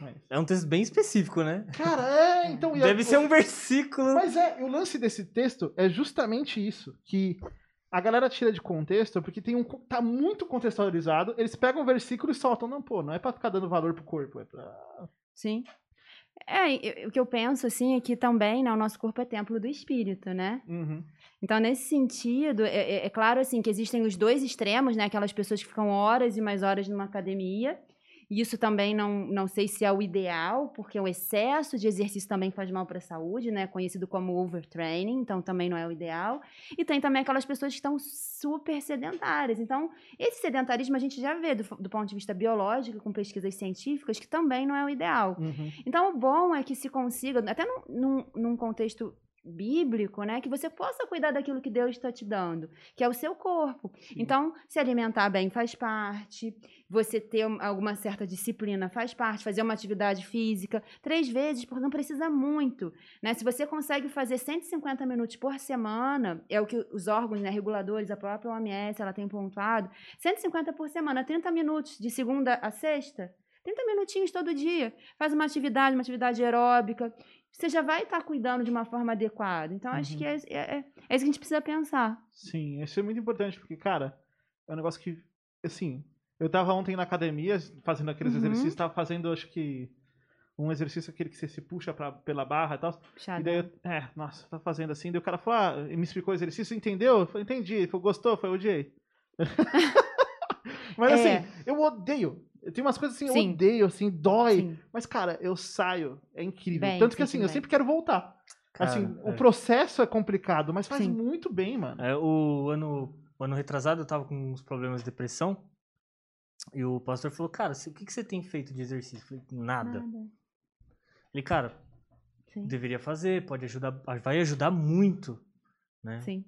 Mas... É um texto bem específico, né? Cara, é, então. a- Deve ser um versículo. Mas é, o lance desse texto é justamente isso. Que a galera tira de contexto porque tem um. tá muito contextualizado. Eles pegam o versículo e soltam. Não, pô, não é pra ficar dando valor pro corpo. É pra. Sim. É, o que eu penso, assim, é que também, né, o nosso corpo é templo do espírito, né? Uhum. Então, nesse sentido, é, é- é claro, assim, que existem os dois extremos, né? Aquelas pessoas que ficam horas e mais horas numa academia. Isso também não, não sei se é o ideal, porque o excesso de exercício também faz mal para a saúde, né? Conhecido como overtraining, então também não é o ideal. E tem também aquelas pessoas que estão super sedentárias. Então, esse sedentarismo a gente já vê do, do ponto de vista biológico, com pesquisas científicas, que também não é o ideal. Uhum. Então, o bom é que se consiga, até num, num, num contexto bíblico, né, que você possa cuidar daquilo que Deus está te dando, que é o seu corpo. Então, se alimentar bem faz parte, você ter um- alguma certa disciplina faz parte, fazer uma atividade física três vezes, por não precisa muito, né? Se você consegue fazer 150 minutos por semana, é o que os órgãos né, reguladores, a própria OMS, ela tem pontuado, 150 por semana, 30 minutos de segunda a sexta, 30 minutinhos todo dia. Faz uma atividade, uma atividade aeróbica. Você já vai estar cuidando de uma forma adequada. Então, acho Uhum. que é, é, é- é isso que a gente precisa pensar. Sim, isso é muito importante, porque, cara, é um negócio que, assim, eu tava ontem na academia fazendo aqueles Uhum. exercícios, tava fazendo, acho que, um exercício aquele que você se puxa pra, pela barra e tal. Puxado. E daí, eu, é, nossa, tá fazendo assim. Daí o cara falou, ah, e me explicou o exercício, entendeu? Eu falei, entendi. Falou, gostou? Foi, odiei. [LAUGHS] Mas É. assim, eu odeio. Tem umas coisas assim, eu Sim. odeio, assim, dói. Sim. Mas, cara, eu saio, é incrível. Bem, Tanto que sim, assim, sim, eu bem. sempre quero voltar. Cara, assim, o é. processo é complicado, mas faz Sim. muito bem, mano. É, o ano, o ano retrasado eu tava com uns problemas de depressão. E o pastor falou, cara, o que, que você tem feito de exercício? Eu falei, nada. Nada. Ele, cara, Sim. deveria fazer, pode ajudar, vai ajudar muito, né? Sim.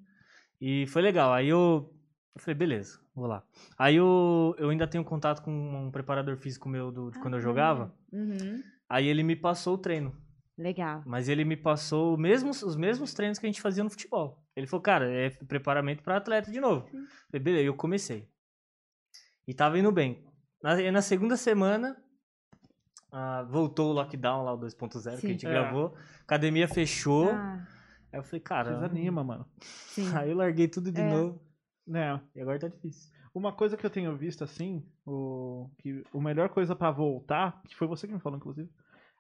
E foi legal. Aí eu, eu falei, beleza, vou lá. Aí eu, eu ainda tenho contato com um preparador físico meu do, de quando eu Ah, jogava. Uhum. Aí ele me passou o treino. Legal. Mas ele me passou mesmos, os mesmos treinos que a gente fazia no futebol. Ele falou, cara, é preparamento para atleta de novo. Sim. Falei, beleza, eu comecei. E tava indo bem. Na, e na segunda semana, ah, voltou o lockdown lá, o 2.0 que a gente É. gravou. Academia fechou. Ah, Aí eu falei, cara. Desanima, mano. sim. Aí eu larguei tudo de É. novo. Né? E agora tá difícil. Uma coisa que eu tenho visto assim, o que a melhor coisa pra voltar, que foi você que me falou inclusive,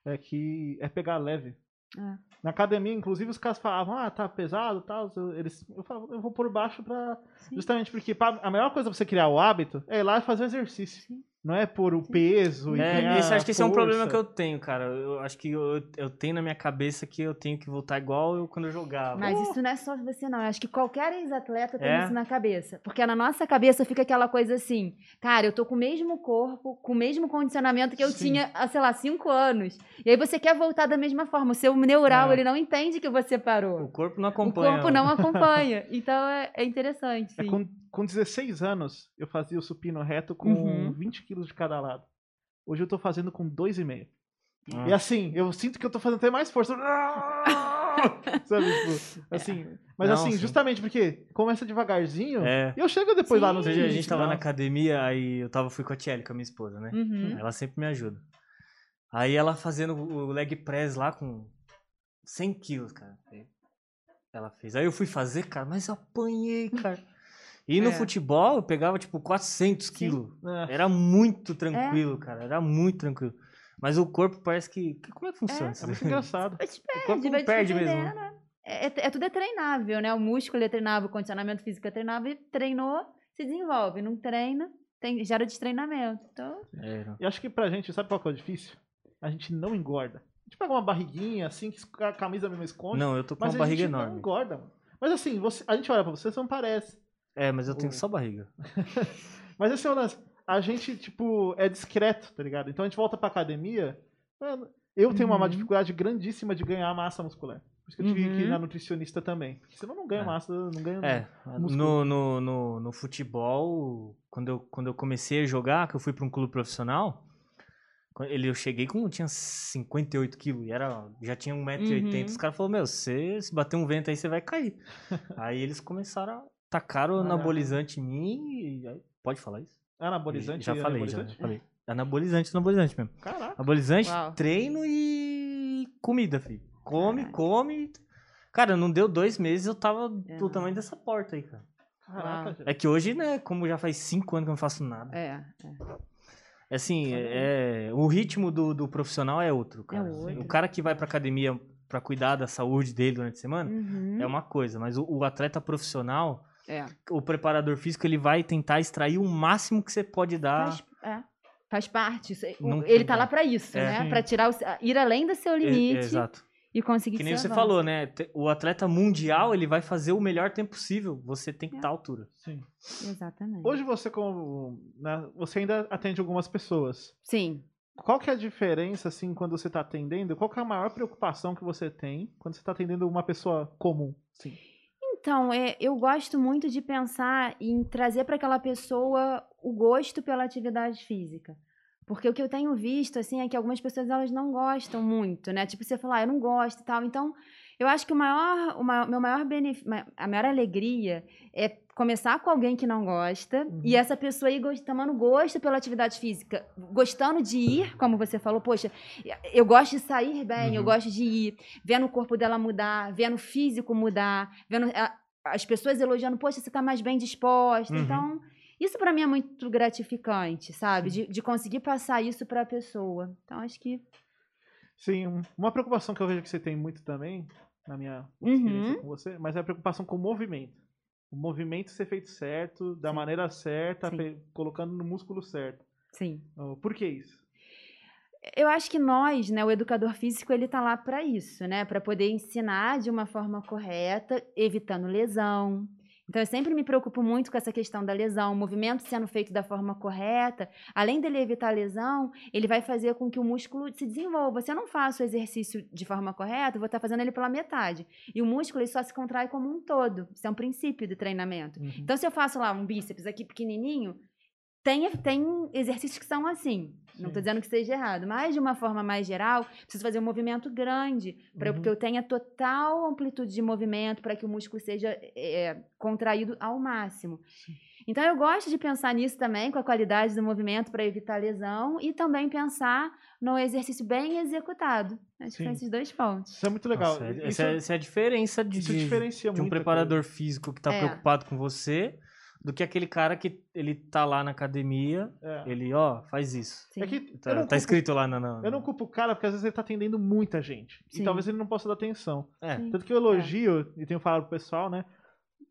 é que é pegar leve. É. Na academia, inclusive, os caras falavam, ah, tá pesado, tal. Eles, eu falava, eu vou por baixo pra. Sim. Justamente porque pra- a melhor coisa pra você criar o hábito é ir lá e fazer o exercício. Sim. Não é por o peso e É, esse, acho que esse é um problema que eu tenho, cara. Eu acho que eu, eu tenho na minha cabeça que eu tenho que voltar igual eu quando eu jogava. Mas isso não é só você, não. Eu acho que qualquer ex-atleta tem É? isso na cabeça. Porque na nossa cabeça fica aquela coisa assim, cara, eu tô com o mesmo corpo, com o mesmo condicionamento que eu Sim. tinha há, sei lá, cinco anos. E aí você quer voltar da mesma forma. O seu neural, É. ele não entende que você O parou. corpo não O acompanha. corpo não [LAUGHS] acompanha. Então é, é interessante, É, sim. com, com 16 anos, eu fazia o supino reto com Uhum. 20 quilos de cada lado. Hoje eu tô fazendo com 2,5. Ah. E assim, eu sinto que eu tô fazendo até mais força. [LAUGHS] Sabe, tipo, assim. Mas Não, assim, sim. justamente porque começa devagarzinho É. e eu chego depois lá no Sim. Dia a gente tava na academia, aí eu tava, fui com a Tchelle, com a minha esposa, né? Uhum. Ela sempre me ajuda. Aí ela fazendo o leg press lá com 100 quilos, cara. Ela fez. Aí eu fui fazer, cara, mas apanhei, cara. E no É. futebol eu pegava tipo 400 quilos. É. Era muito tranquilo, cara. Era muito tranquilo. Mas o corpo parece que. Como é que funciona É. É muito engraçado. [LAUGHS] Te O corpo perde, perde mesmo. perdendo, né? É, é, é tudo é treinável, né? O músculo é treinável, o condicionamento físico é treinável. Treinou, se desenvolve. Não treina, tem, gera destreinamento. Então, É. E acho que pra gente, sabe qual que é o difícil? A gente não engorda. A gente pega uma barriguinha assim, que a camisa mesmo esconde. Não, eu tô com mas uma a barriga gente não enorme. engorda, mano. Mas assim, você, a gente olha pra você, você não parece. É, mas eu tenho só barriga. [LAUGHS] Mas esse é o lance. A gente, tipo, é discreto, tá ligado? Então a gente volta pra academia. mano, Eu tenho uma Uhum. dificuldade grandíssima de ganhar massa muscular. Por isso que eu tive que ir Uhum. na nutricionista também. Porque senão eu não ganho É. massa, não ganho. É, no, no, no, no futebol, quando eu, quando eu comecei a jogar, que eu fui para um clube profissional, quando ele, eu cheguei com, tinha 58 quilos, e era, já tinha 1,80m. Uhum. Os caras falaram, meu, você, se bater um vento aí, você vai cair. [LAUGHS] aí eles começaram a tacar o Caraca. anabolizante em mim, e pode falar isso? Anabolizante? Já falei, já, anabolizante? já falei. Anabolizante, anabolizante mesmo. Caraca. Anabolizante, Uau. treino e comida, filho. Come, Caraca. come. Cara, não deu dois meses, eu tava É. do tamanho dessa porta aí, cara. Caraca. É que hoje, né, como já faz cinco anos que eu não faço nada. é. É assim, é, é- o ritmo do, do profissional é outro, cara. outro. O cara que vai pra academia pra cuidar da saúde dele durante a semana Uhum. é uma coisa, mas o, o atleta profissional, É. o preparador físico, ele vai tentar extrair o máximo que você pode dar. Faz, é. Faz parte. Não ele tem tá lá pra isso, É. né? Pra tirar o, ir além do seu limite exato. e conseguir Que nem você avança. falou, né? O atleta mundial, ele vai fazer o melhor tempo possível. Você tem que É. estar à altura. Sim. Exatamente. Hoje você, como. né, você ainda atende algumas pessoas. Sim. Qual que é a diferença, assim, quando você tá atendendo? Qual que é a maior preocupação que você tem quando você tá atendendo uma pessoa comum? Sim. Então, é, eu gosto muito de pensar em trazer para aquela pessoa o gosto pela atividade física. Porque o que eu tenho visto, assim, é que algumas pessoas, elas não gostam muito, né? Tipo, você falar, ah, eu não gosto e tal. Então, eu acho que o maior, o maior, meu maior benefício, a maior alegria é começar com alguém que não gosta Uhum. e essa pessoa gost- tomando gosto pela atividade física, gostando de ir, como você falou, poxa, eu gosto de sair bem, eu Uhum. gosto de ir, vendo o corpo dela mudar, vendo o físico mudar, vendo a- as pessoas elogiando, poxa, você tá mais bem disposta. Uhum. Então, isso para mim é muito gratificante, sabe? De, de conseguir passar isso para a pessoa. Então, acho que Sim, um- uma preocupação que eu vejo que você tem muito também, na minha Uhum. experiência com você, mas é a preocupação com o movimento. O movimento ser feito certo, da Sim. maneira certa, Sim. colocando no músculo certo. sim. Oh, Por que isso? Eu acho que nós, né, o educador físico, ele tá lá para isso, né, para poder ensinar de uma forma correta, evitando lesão. Então eu sempre me preocupo muito com essa questão da lesão, o movimento sendo feito da forma correta, além dele evitar a lesão, ele vai fazer com que o músculo se desenvolva. Se eu não faço o exercício de forma correta, eu vou estar fazendo ele pela metade. E o músculo ele só se contrai como um todo. Isso é um princípio do treinamento. Uhum. Então, se eu faço lá um bíceps aqui pequenininho, tem, tem exercícios que são assim. Não Sim. estou dizendo que seja errado, mas de uma forma mais geral, preciso fazer um movimento grande para Uhum. que eu tenha total amplitude de movimento para que o músculo seja é, contraído ao máximo. Então eu gosto de pensar nisso também, com a qualidade do movimento para evitar lesão e também pensar no exercício bem executado. Acho que Sim. são esses dois pontos. Isso é muito legal. Nossa, Isso, essa, é, essa é a diferença de, isso de- de um preparador físico que tá É. preocupado com você do que aquele cara que ele tá lá na academia, É. ele, ó, faz isso. É que Tá, tá culpo, escrito lá na. na- eu não culpo o cara porque às vezes ele tá atendendo muita gente. E Sim. talvez ele não possa dar atenção. É. Sim. Tanto que eu elogio, e tenho falado pro pessoal, né?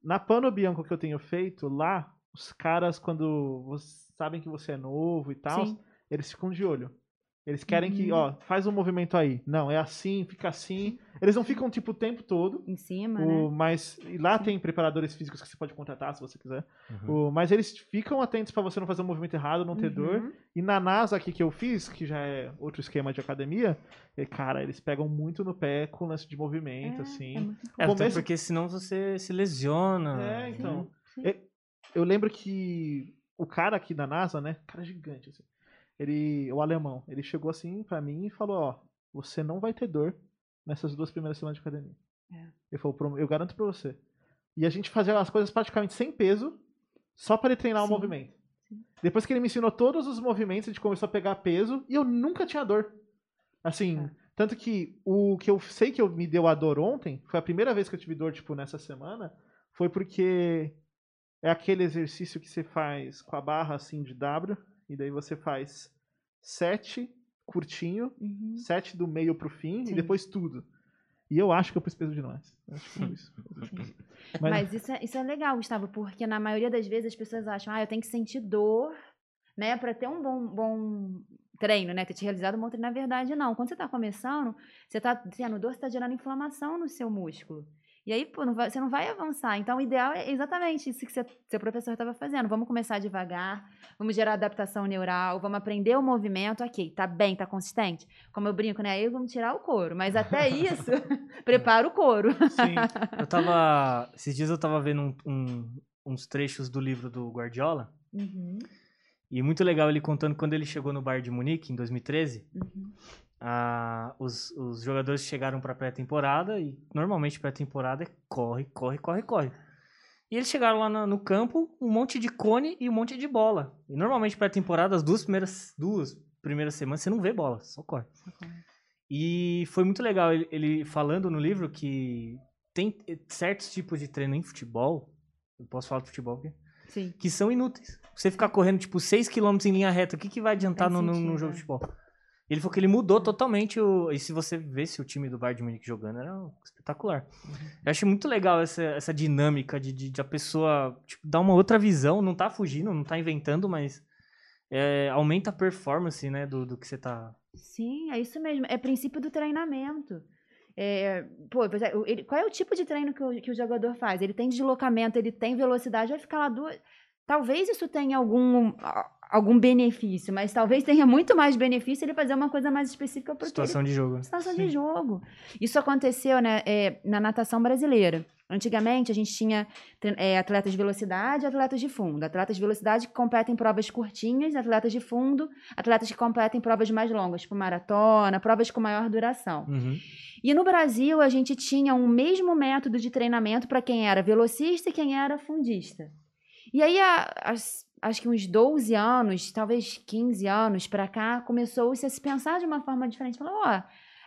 Na Pano Bianco que eu tenho feito, lá, os caras, quando você- sabem que você é novo e tal, Sim. eles ficam de olho. Eles querem que, Uhum. ó, faz um movimento aí. Não, é assim, fica assim. Eles não ficam, tipo, o tempo todo. Em cima, O, né? mas e lá tem preparadores físicos que você pode contratar se você quiser. Uhum. O- mas eles ficam atentos pra você não fazer um movimento errado, não ter dor. Uhum. E na NASA aqui que eu fiz, que já é outro esquema de academia, é, cara, eles pegam muito no pé com lance de movimento, É, assim. é muito É, começo- porque senão você se lesiona. É, então. Sim. É, Eu lembro que o cara aqui da NASA, né? Cara gigante, assim. Ele, o alemão, ele chegou assim pra mim e falou, ó, você não vai ter dor nessas duas primeiras semanas de academia. É. Ele falou, "Prom- eu garanto pra você. E a gente fazia as coisas praticamente sem peso, só pra ele treinar o Sim. movimento. Sim. Depois que ele me ensinou todos os movimentos, a gente começou a pegar peso e eu nunca tinha dor. Assim, É. tanto que o que eu sei que eu me deu a dor ontem, foi a primeira vez que eu tive dor, tipo, nessa semana, foi porque é aquele exercício que você faz com a barra assim de W, e daí você faz sete curtinho, Uhum. sete do meio pro fim, Sim. e depois tudo. E eu acho que eu foi isso. Sim. Mas, [LAUGHS] Mas isso é, isso é legal, Gustavo, porque na maioria das vezes as pessoas acham, ah, eu tenho que sentir dor, né, para ter um bom, bom treino, né, ter te realizado um bom treino. Na verdade, não. Quando você tá começando, você tá tendo dor, você tá gerando inflamação no seu músculo. E aí, pô, não vai- você não vai avançar. Então, o ideal é exatamente isso que você, seu professor estava fazendo. Vamos começar devagar, vamos gerar adaptação neural, vamos aprender o movimento. Ok, tá bem, tá consistente? Como eu brinco, né? Aí vamos tirar o couro. Mas até [LAUGHS] isso, [LAUGHS] prepara o couro. sim, Eu [LAUGHS] tava. Esses dias eu tava vendo um- um- uns trechos do livro do Guardiola. Uhum, E muito legal ele contando quando ele chegou no bar de Munique, em 2013. uhum. Ah, os, os jogadores chegaram pra pré-temporada e normalmente pré-temporada é corre, corre, corre, corre. E eles chegaram lá no, no campo, um monte de cone e um monte de bola. E normalmente pré-temporada, as duas primeiras, duas primeiras semanas, você não vê bola, só corre. E foi muito legal ele, ele falando no livro que tem certos tipos de treino em futebol, eu posso falar de futebol aqui, Sim. que são inúteis. Você ficar correndo, tipo, 6km em linha reta, o que, que vai adiantar no, no- no jogo é. de futebol? Ele falou que ele mudou totalmente o... E se você visse o time do Bayern de Munique jogando, era espetacular. Eu acho muito legal essa, essa dinâmica de, de, de a pessoa tipo, dar uma outra visão, não tá fugindo, não tá inventando, mas é, aumenta a performance, né, do, do que você tá... Sim, é isso mesmo. É princípio do treinamento. É, pô, é, ele- qual é o tipo de treino que o, que o jogador faz? Ele tem deslocamento, ele tem velocidade, vai ficar lá duas. Talvez isso tenha algum, algum benefício, mas talvez tenha muito mais benefício ele fazer uma coisa mais específica para Situação de jogo. situação Sim. de jogo. Isso aconteceu né, é, na natação brasileira. Antigamente, a gente tinha é, atletas de velocidade e atletas de fundo. Atletas de velocidade que competem em provas curtinhas, atletas de fundo, atletas que competem em provas mais longas, tipo maratona, provas com maior duração. Uhum. E no Brasil, a gente tinha um mesmo método de treinamento para quem era velocista e quem era fundista. E aí, a- as- acho que uns 12 anos, talvez 15 anos para cá, começou-se a se pensar de uma forma diferente. Falou, ó,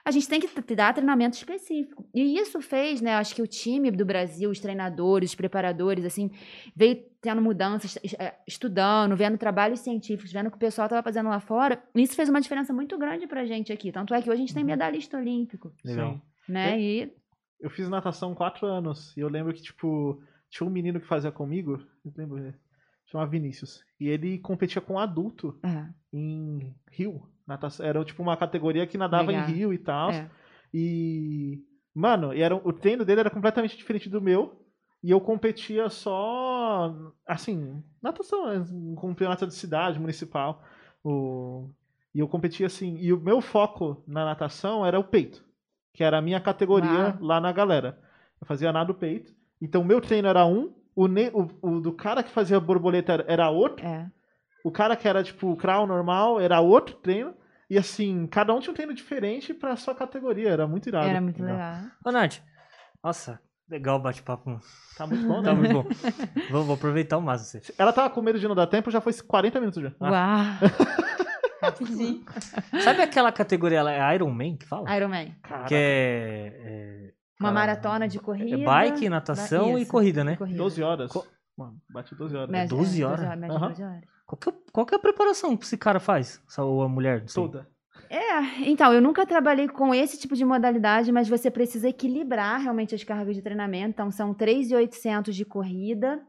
a gente tem que dar treinamento específico. E isso fez, né, acho que o time do Brasil, os treinadores, os preparadores, assim, veio tendo mudanças, eh, estudando, vendo trabalhos científicos, vendo o que o pessoal estava fazendo lá fora. Isso fez uma diferença muito grande pra gente aqui. Tanto é que hoje a gente tem Uhum. medalhista olímpico, Legal. sim. né? É. E Eu fiz natação quatro anos. E eu lembro que, tipo, tinha um menino que fazia comigo. Eu lembro, né? Chamava Vinícius. E ele competia com um adulto É. em Rio. Natação, era tipo uma categoria que nadava Legal. em rio e tal. É. E. Mano, e era, o treino dele era completamente diferente do meu. E eu competia só. Assim, natação, um campeonato de cidade, municipal. O, e eu competia assim. E o meu foco na natação era o peito. Que era a minha categoria Uau. lá na galera. Eu fazia nado peito. Então o meu treino era um. O, ne- o, o do cara que fazia borboleta era- outro. É. O cara que era, tipo, crawl normal era outro treino. E assim, cada um tinha um treino diferente pra sua categoria. Era muito irado. Era muito legal. Ô, Nath, nossa, legal o bate-papo. Tá muito bom, né? Tá muito bom. vou, vou aproveitar o máximo. você. Ela tava com medo de não dar tempo, já foi 40 minutos já. Ah. Uau! [LAUGHS] Sabe aquela categoria lá, é Iron Man que fala? Iron Man. Caraca. Que é, é, Uma Cara, maratona de corrida. é bike, natação e Isso, corrida, né? corrida. 12 horas. Co- Mano, bate 12 horas. Mede- 12 é, horas? mede Aham. 12 horas. Qual que, é, qual que é a preparação que esse cara faz? Ou a mulher? Toda. É, então, eu nunca trabalhei com esse tipo de modalidade, mas você precisa equilibrar realmente as cargas de treinamento. Então, são 3.800 de corrida,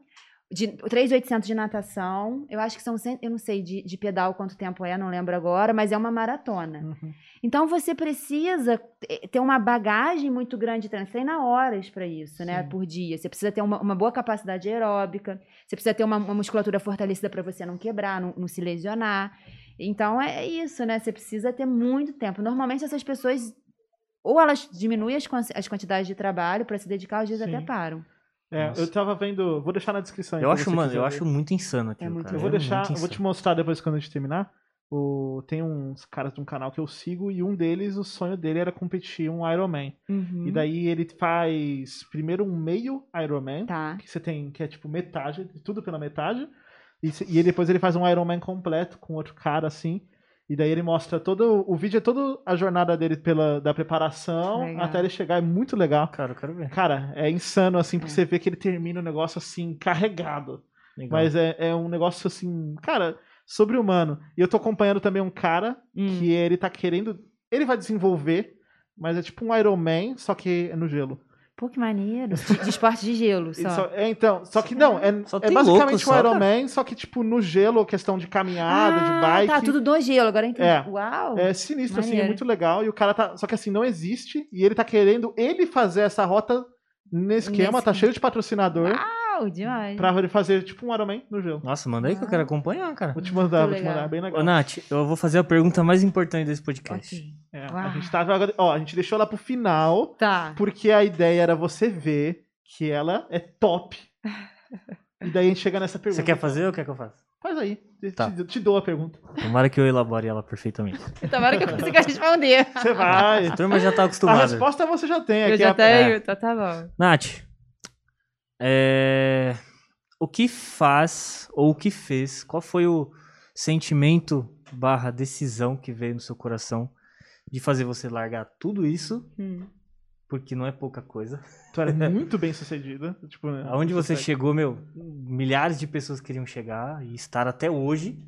de 3.800 de natação. Eu acho que são, cem- eu não sei de, de pedal quanto tempo é, não lembro agora, mas é uma maratona. Uhum. Então, você precisa te- ter uma bagagem muito grande de treino. Treina horas para isso, né, Sim. por dia. Você precisa ter uma, uma boa capacidade aeróbica, você precisa ter uma, uma musculatura fortalecida para você não quebrar, não, não se lesionar. Então, é isso, né? Você precisa ter muito tempo. Normalmente, essas pessoas, ou elas diminuem as, as quantidades de trabalho para se dedicar, às vezes Sim. até param. É, Nossa. eu tava vendo. Vou deixar na descrição. Eu acho, mano, eu ver. acho muito insano aquilo, É muito cara. Eu vou É deixar, eu vou te mostrar depois quando a gente terminar. O, tem uns caras de um canal que eu sigo e um deles, o sonho dele era competir um Ironman. Uhum. E daí ele faz primeiro um meio Ironman, Tá. que você tem, que é tipo metade, tudo pela metade. E, e ele- depois ele faz um Ironman completo com outro cara assim. E daí ele mostra todo. O vídeo é toda a jornada dele pela, da preparação Legal. até ele chegar. É muito legal. Cara, eu quero ver. Cara, é insano, assim, porque É. você vê que ele termina o negócio assim, carregado. Legal. Mas é, é um negócio assim, cara, sobre-humano. E eu tô acompanhando também um cara Hum. que ele tá querendo. Ele vai desenvolver, mas é tipo um Iron Man, só que é no gelo. Pô, que maneiro. De, de esporte de gelo, só. só- é, então, só que não, é, Só é basicamente louco um só, Iron cara. Man, só que tipo no gelo, questão de caminhada, de Ah, bike. Tá, tudo do gelo, agora entendi. É. Uau! É sinistro, assim, é Maneiro. muito legal. E o cara tá. Só que assim, não existe. E ele tá querendo ele fazer essa rota nesse esquema, Nesse- tá cheio de patrocinador. Uau, demais. Pra ele fazer tipo um Iron Man no gelo. Nossa, manda aí que eu quero acompanhar, cara. Vou te mandar, vou te mandar, é bem legal. Ô, Nath, eu vou fazer a pergunta mais importante desse podcast. Ok. É, a gente tava agora- ó, a gente deixou ela pro final, Tá. porque a ideia era você ver que ela é top. [LAUGHS] E daí a gente chega nessa pergunta. Você quer fazer ou quer que eu faça? Faz aí. Tá. te- te dou a pergunta. Tomara que eu elabore ela perfeitamente. [LAUGHS] Tomara que eu consiga responder. Você vai. A turma já tá a acostumada. resposta você já tem. Eu aqui já é- tenho, tá, tá bom. Nath, é, o que faz ou o que fez? Qual foi o sentimento barra decisão que veio no seu coração de fazer você largar tudo isso? Hum. Porque não é pouca coisa. [LAUGHS] Tu era muito bem sucedida. Tipo, né, Aonde você chegou, meu, milhares de pessoas queriam chegar e estar até hoje.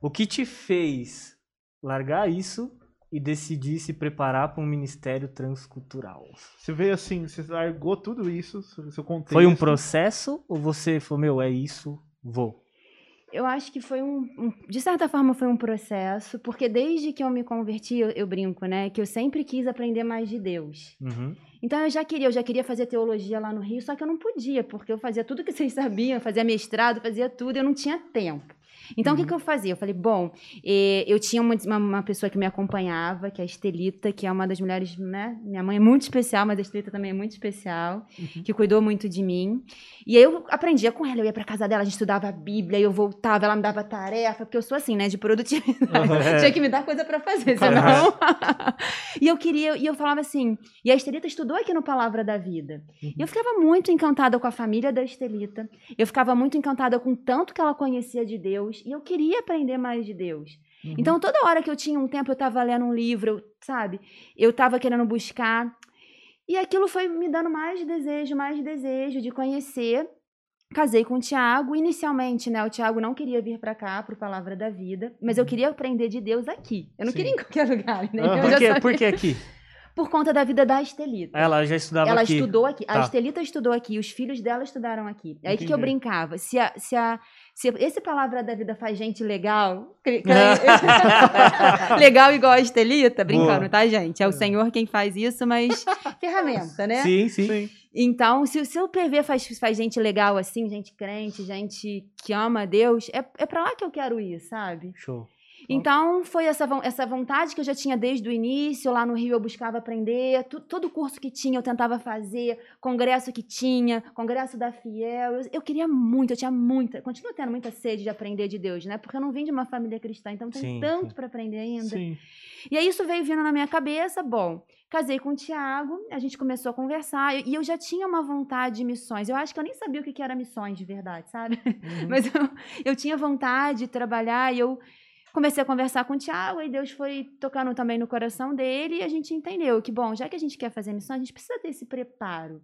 O que te fez largar isso e decidir se preparar para um ministério transcultural? Você veio assim, você largou tudo isso, seu contexto. Foi um processo ou você falou, meu, é isso, vou? Eu acho que foi um, um- De certa forma, foi um processo, porque desde que eu me converti, eu, eu brinco, né? Que eu sempre quis aprender mais de Deus. Uhum. Então eu já queria, eu já queria fazer teologia lá no Rio, só que eu não podia, porque eu fazia tudo que vocês sabiam, fazia mestrado, fazia tudo, eu não tinha tempo. Então o que, que eu fazia? Eu falei, bom, eh, eu tinha uma, uma, pessoa que me acompanhava, que é a Estelita, que é uma das mulheres, né? Minha mãe é muito especial, mas a Estelita também é muito especial, que cuidou muito de mim. E aí eu aprendia com ela, eu ia pra casa dela, a gente estudava a Bíblia, eu voltava, ela me dava tarefa, porque eu sou assim, né, de produtividade. Uhum. [LAUGHS] Tinha que me dar coisa pra fazer, senão. [LAUGHS] e eu queria, e eu falava assim, e a Estelita estudou aqui no Palavra da Vida. E eu ficava muito encantada com a família da Estelita. Eu ficava muito encantada com o tanto que ela conhecia de Deus. E eu queria aprender mais de Deus. Uhum. Então, toda hora que eu tinha um tempo, eu estava lendo um livro, eu- sabe? Eu estava querendo buscar. E aquilo foi me dando mais desejo, mais desejo de conhecer. Casei com o Tiago. Inicialmente, né? O Tiago não queria vir para cá, para Palavra da Vida. Mas eu queria aprender de Deus aqui. Eu não Sim. queria em qualquer [LAUGHS] lugar, né? Eu Por que, por que aqui? [LAUGHS] Por conta da vida da Estelita. Ela já estudava Ela aqui. estudou aqui. A Tá. Estelita estudou aqui, os filhos dela estudaram aqui. Aí o que, eu brincava? Se, a, se, a, se esse palavra da vida faz gente legal, [LAUGHS] [LAUGHS] legal igual a Estelita, brincando, Boa. tá, gente? É o Senhor quem faz isso, mas [LAUGHS] ferramenta, né? Sim, sim. Sim. Então, se, se o PV faz, faz gente legal assim, gente crente, gente que ama a Deus, é, é pra lá que eu quero ir, sabe? Show. Então, foi essa, essa vontade que eu já tinha desde o início. Lá no Rio eu buscava aprender. tu- todo curso que tinha eu tentava fazer. Congresso que tinha. Congresso da Fiel. Eu, eu queria muito, eu tinha muita... Continuo tendo muita sede de aprender de Deus, né? Porque eu não vim de uma família cristã. Então, tem Sim, tanto sim. para aprender ainda. Sim. E aí isso veio vindo na minha cabeça. Bom, casei com o Tiago, a gente começou a conversar e eu já tinha uma vontade de missões. Eu acho que eu nem sabia o que que era missões de verdade, sabe? Uhum. [LAUGHS] Mas eu, eu tinha vontade de trabalhar e eu comecei a conversar com o Tiago e Deus foi tocando também no coração dele e a gente entendeu que, bom, já que a gente quer fazer missões, a gente precisa ter esse preparo.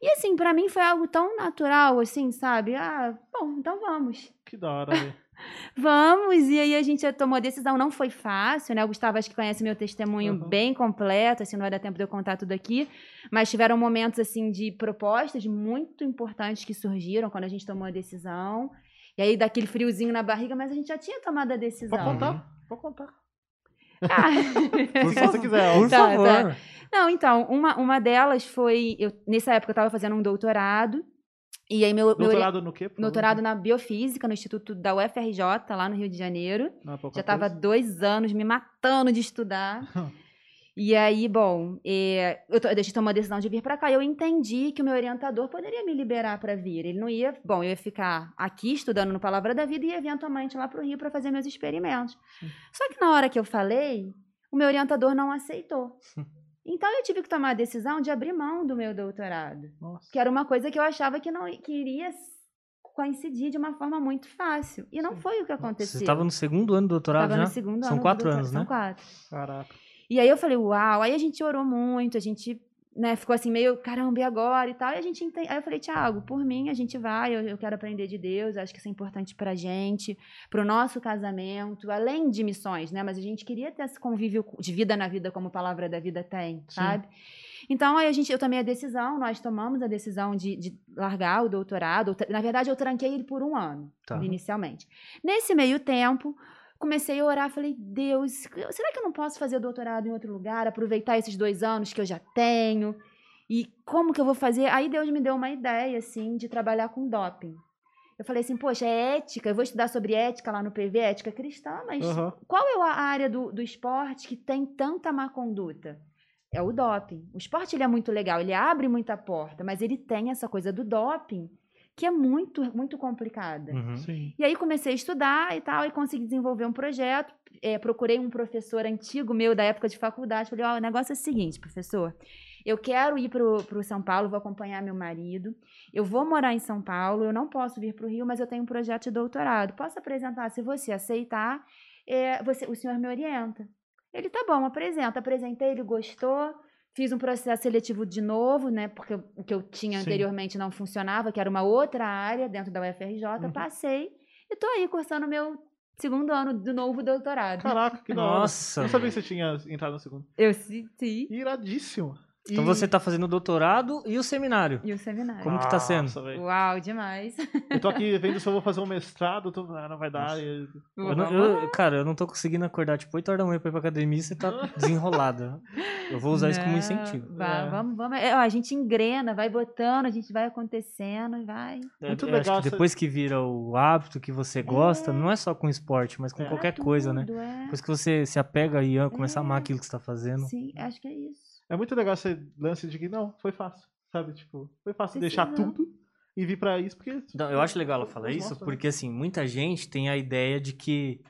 E assim, pra mim foi algo tão natural, assim, sabe? Ah, bom, então vamos. Que da hora, velho. [LAUGHS] Vamos, e aí a gente tomou a decisão, não foi fácil, né? O Gustavo acho que conhece meu testemunho Uhum. bem completo, assim, não vai dar tempo de eu contar tudo aqui, mas tiveram momentos, assim, de propostas muito importantes que surgiram quando a gente tomou a decisão, e aí daquele friozinho na barriga, mas a gente já tinha tomado a decisão. Pode contar? Pode contar. Ah. Se você quiser. Por Tá, favor. tá. Não, então, uma, uma delas foi, eu, nessa época eu estava fazendo um doutorado, e aí meu, meu Doutorado no quê? doutorado na biofísica, no Instituto da UFRJ, lá no Rio de Janeiro, Não é Já estava dois anos me matando de estudar. [LAUGHS] e aí, bom, eh, eu, to- eu deixei tomar a decisão de vir para cá. Eu entendi que o meu orientador poderia me liberar para vir. Ele não ia, bom, eu ia ficar aqui estudando no Palavra da Vida e eventualmente lá para o Rio para fazer meus experimentos. Sim. Só que na hora que eu falei, o meu orientador não aceitou. Então eu tive que tomar a decisão de abrir mão do meu doutorado, Nossa. que era uma coisa que eu achava que não que iria coincidir de uma forma muito fácil. E não Sim. foi o que aconteceu. Você estava no segundo ano do doutorado Tava já? no segundo São ano do quatro anos, São né? quatro. Caraca. E aí eu falei, uau. Aí a gente orou muito, a gente né, ficou assim meio, caramba, e agora e tal. E a gente ente- Aí eu falei, Tiago, por mim a gente vai, eu, eu quero aprender de Deus, acho que isso é importante pra gente, pro nosso casamento, além de missões, né? Mas a gente queria ter esse convívio de vida na vida como a palavra da vida tem, Sim. sabe? Então, aí a gente, eu tomei a decisão, nós tomamos a decisão de, de largar o doutorado. Na verdade, eu tranquei ele por um ano, Tá. inicialmente. Nesse meio tempo, comecei a orar, falei, Deus, será que eu não posso fazer doutorado em outro lugar, aproveitar esses dois anos que eu já tenho? E como que eu vou fazer? Aí Deus me deu uma ideia, assim, de trabalhar com doping. Eu falei assim, poxa, é ética, eu vou estudar sobre ética lá no PV, ética cristã, mas Aham. qual é a área do, do esporte que tem tanta má conduta? É o doping. O esporte ele é muito legal, ele abre muita porta, mas ele tem essa coisa do doping que é muito, muito complicada. Uhum. Sim. E aí comecei a estudar e tal, e consegui desenvolver um projeto. É, procurei um professor antigo meu da época de faculdade. Falei, ó, o negócio é o seguinte, professor. Eu quero ir pro, pro São Paulo, vou acompanhar meu marido. Eu vou morar em São Paulo, eu não posso vir pro Rio, mas eu tenho um projeto de doutorado. Posso apresentar? Se você aceitar, é, você, o senhor me orienta. Ele, tá bom, apresenta. Apresentei, ele gostou. Fiz um processo seletivo de novo, né? Porque o que eu tinha Sim. anteriormente não funcionava, que era uma outra área dentro da UFRJ. Uhum. Passei e tô aí cursando meu segundo ano do novo doutorado. Caraca, que. Nossa. Não sabia que você tinha entrado no segundo. Eu senti. Iradíssimo. Então E- você tá fazendo o doutorado e o seminário. E o seminário. Como que tá sendo? Uau, demais. [LAUGHS] Eu tô aqui vendo se eu vou fazer um mestrado, tô... ah, não vai dar. Eu não- eu- cara, eu não tô conseguindo acordar tipo 8 horas da manhã pra ir pra academia e você tá [LAUGHS] desenrolada. Eu vou usar isso como Não, incentivo. vá, É. Vamos, vamos. É, ó, a gente engrena, vai botando, a gente vai acontecendo e vai. Muito eu legal Acho que depois que vira o hábito que você gosta, não é só com esporte, mas com É. qualquer Pra coisa, né? tudo, é. Depois que você se apega e começa a amar É. aquilo que você tá fazendo. Sim, acho que é isso. É muito legal esse lance de que não, foi fácil. Sabe? Tipo, foi fácil deixar Precisou. tudo e vir pra isso, porque. Não, eu acho legal ela falar isso, mostra, né? porque assim, muita gente tem a ideia de que.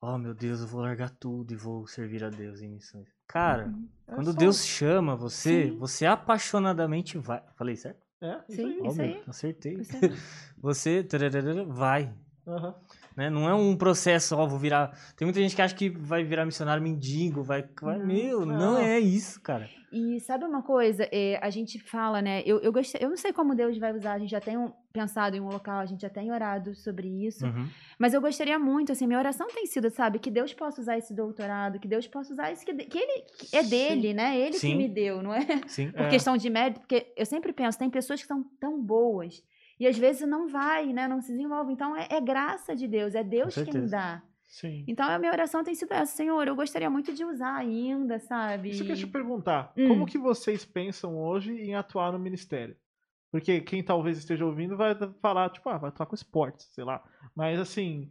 Oh meu Deus, eu vou largar tudo e vou servir a Deus em missões. Cara, Uhum. É quando só- Deus chama você, Sim. você apaixonadamente vai. Falei certo? É, isso Sim. aí. Isso Óbvio, aí. acertei. Você- [LAUGHS] Você tararara, vai. Aham. Né? Não é um processo, ó, vou virar. Tem muita gente que acha que vai virar missionário mendigo, vai. vai Não. meu, não. Não. é isso, cara. E sabe uma coisa? É, a gente fala, né? Eu, eu, gostei, eu não sei como Deus vai usar, a gente já tem um- pensado em um local, a gente já tem orado sobre isso. Uhum. Mas eu gostaria muito, assim, minha oração tem sido, sabe, que Deus possa usar esse doutorado, que Deus possa usar isso, que, que ele que é Sim. dele, né? Ele Sim. que me deu, não é? Sim. Por É. questão de mérito, porque eu sempre penso, tem pessoas que são tão boas e às vezes não vai, né? Não se desenvolve. Então é, é graça de Deus, é Deus quem dá. Sim. Então a minha oração tem sido essa, Senhor, eu gostaria muito de usar ainda, sabe? Isso que eu te perguntar. Hum. Como que vocês pensam hoje em atuar no ministério? Porque quem talvez esteja ouvindo vai falar, tipo, ah, vai atuar com esportes, sei lá. Mas assim,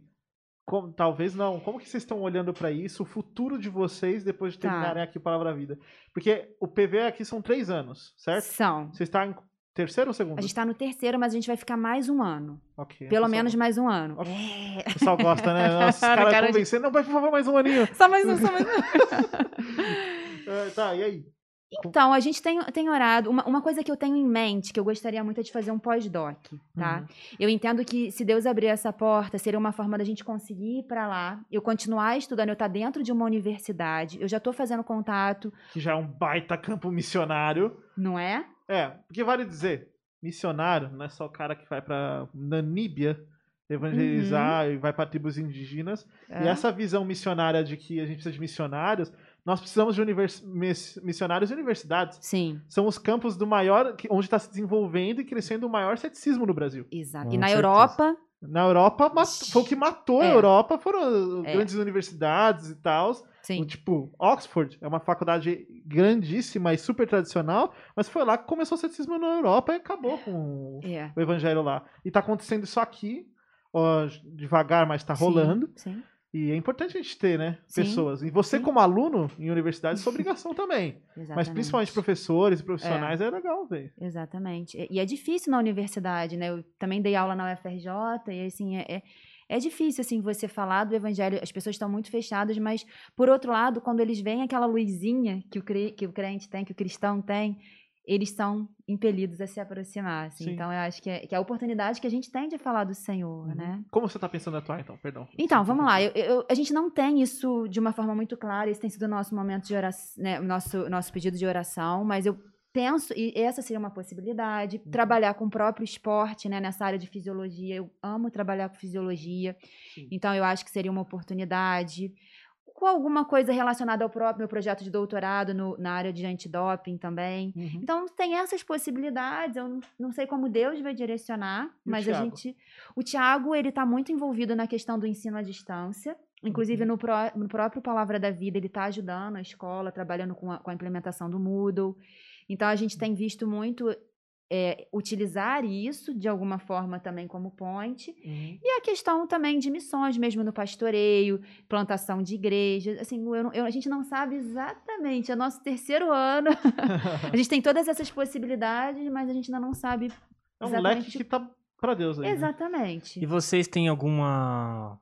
como- talvez não. Como que vocês estão olhando pra isso, o futuro de vocês depois de Tá. terminarem aqui Palavra da Vida? Porque o PV aqui são três anos, certo? São. Você está terceiro ou segundo? A gente tá no terceiro, mas a gente vai ficar mais um ano. Ok. Pelo o pessoal- menos mais um ano. Ok. É. O pessoal gosta, né? [LAUGHS] Nossa, os Cara caras de- convencendo. Não, vai, por favor, mais um aninho. [LAUGHS] Só mais um, só mais um. [LAUGHS] É, tá, e aí? Então, a gente tem, tem orado. Uma, uma coisa que eu tenho em mente, que eu gostaria muito é de fazer um pós-doc, tá? Uhum. Eu entendo que se Deus abrir essa porta, seria uma forma da gente conseguir ir pra lá, eu continuar estudando, eu estar dentro de uma universidade, eu já tô fazendo contato, Que já é um baita campo missionário. não é? É, porque vale dizer, missionário não é só o cara que vai pra Namíbia evangelizar e vai pra tribos indígenas. E É. essa visão missionária de que a gente precisa de missionários, nós precisamos de univers- mis- missionários e universidades. Sim, São os campos do maior, onde está se desenvolvendo e crescendo o maior ceticismo no Brasil. exato. Com E na certeza. Europa, Na Europa, foi o que matou a É. Europa, foram É. grandes universidades e tal. Sim. Tipo, Oxford é uma faculdade grandíssima e super tradicional, mas foi lá que começou o ceticismo na Europa e acabou com É. o evangelho lá. E tá acontecendo isso aqui, ó, devagar, mas tá Sim, rolando. Sim. E é importante a gente ter, né, Sim, pessoas. E você, sim. como aluno em universidade, sua obrigação também. [LAUGHS] Exatamente. Mas principalmente professores e profissionais é, legal, velho. Exatamente. E- E é difícil na universidade, né? Eu também dei aula na UFRJ e assim, é, é, é difícil assim você falar do evangelho, as pessoas estão muito fechadas, mas por outro lado, quando eles veem aquela luzinha que o, cre- que o crente tem, que o cristão tem, eles são impelidos a se aproximar. assim. Sim. Então eu acho que é, que é a oportunidade que a gente tem de falar do Senhor, Uhum. né? Como você tá pensando atuar, então? Perdão. Então, vamos lá. Eu- eu- a gente não tem isso de uma forma muito clara. Esse tem sido o nosso momento de oração, né, nosso, nosso pedido de oração, mas eu penso, e essa seria uma possibilidade, Uhum. trabalhar com o próprio esporte, né, nessa área de fisiologia. Eu amo trabalhar com fisiologia, Sim. então eu acho que seria uma oportunidade. Com alguma coisa relacionada ao próprio meu projeto de doutorado no- na área de antidoping também. Uhum. Então tem essas possibilidades, eu não, não sei como Deus vai direcionar, E mas a gente. O Tiago, ele tá muito envolvido na questão do ensino à distância. Inclusive, Uhum. no, pró- no próprio Palavra da Vida, ele está ajudando a escola, trabalhando com a, com a implementação do Moodle. Então, a gente tem visto muito é, utilizar isso de alguma forma também como ponte. Uhum. E a questão também de missões, mesmo no pastoreio, plantação de igrejas. Assim, eu eu- a gente não sabe exatamente, é nosso terceiro ano. [LAUGHS] a gente tem todas essas possibilidades, mas a gente ainda não sabe É um exatamente leque que tá pra Deus aí. né? Exatamente. E vocês têm alguma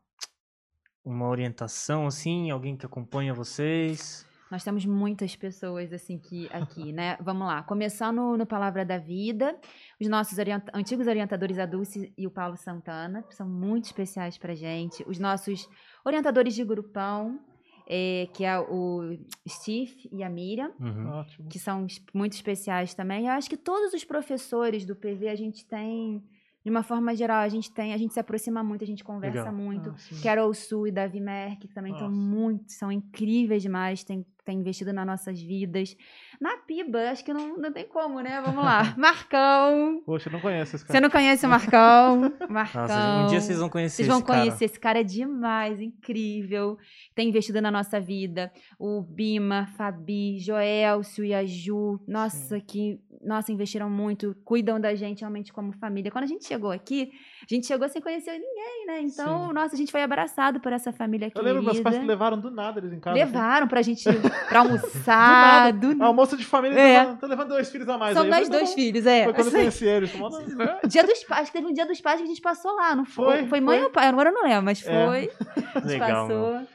uma orientação assim, alguém que acompanha vocês? Nós temos muitas pessoas assim que aqui, né? Vamos lá. Começando no Palavra da Vida, os nossos orienta- antigos orientadores, a Dulce e o Paulo Santana, que são muito especiais pra gente. Os nossos orientadores de grupão, eh, que é o Steve e a Miriam, Uhum. Que são muito especiais também. Eu acho que todos os professores do PV a gente tem, de uma forma geral, a gente tem, a gente se aproxima muito, a gente conversa Legal. muito. Ah. Carol Su e Davi Merck, que também estão muito, são incríveis demais, têm, têm investido nas nossas vidas. Na Piba, acho que não, não tem como, né? Vamos lá. [LAUGHS] Marcão. Poxa, eu não conheço esse Você cara. não conhece o Marcão? [LAUGHS] Marcão. Nossa, um dia vocês vão conhecer Vocês vão esse cara. conhecer, esse cara é demais, incrível. Tem investido na nossa vida. O Bima, Fabi, Joelcio e a Ju. Nossa, que. Nossa, investiram muito, cuidam da gente realmente como família. Quando a gente chegou aqui, a gente chegou sem conhecer ninguém, né? Então, Sim. nossa, a gente foi abraçado por essa família Eu querida. lembro, meus pais levaram do nada eles em casa. assim. Levaram pra gente [LAUGHS] pra almoçar. do Ah, Almoço de família, É. tô, levando, tô levando dois filhos a mais. São aí. Eu nós falei, dois "Não, filhos, é. Foi quando eu Assim, conheci eles. "Não, Dia dos pais, teve um dia dos pais que a gente passou lá, não foi? Foi, Foi, mãe foi. ou pai? Agora eu não lembro, mas É. foi. A gente Legal, meu. passou.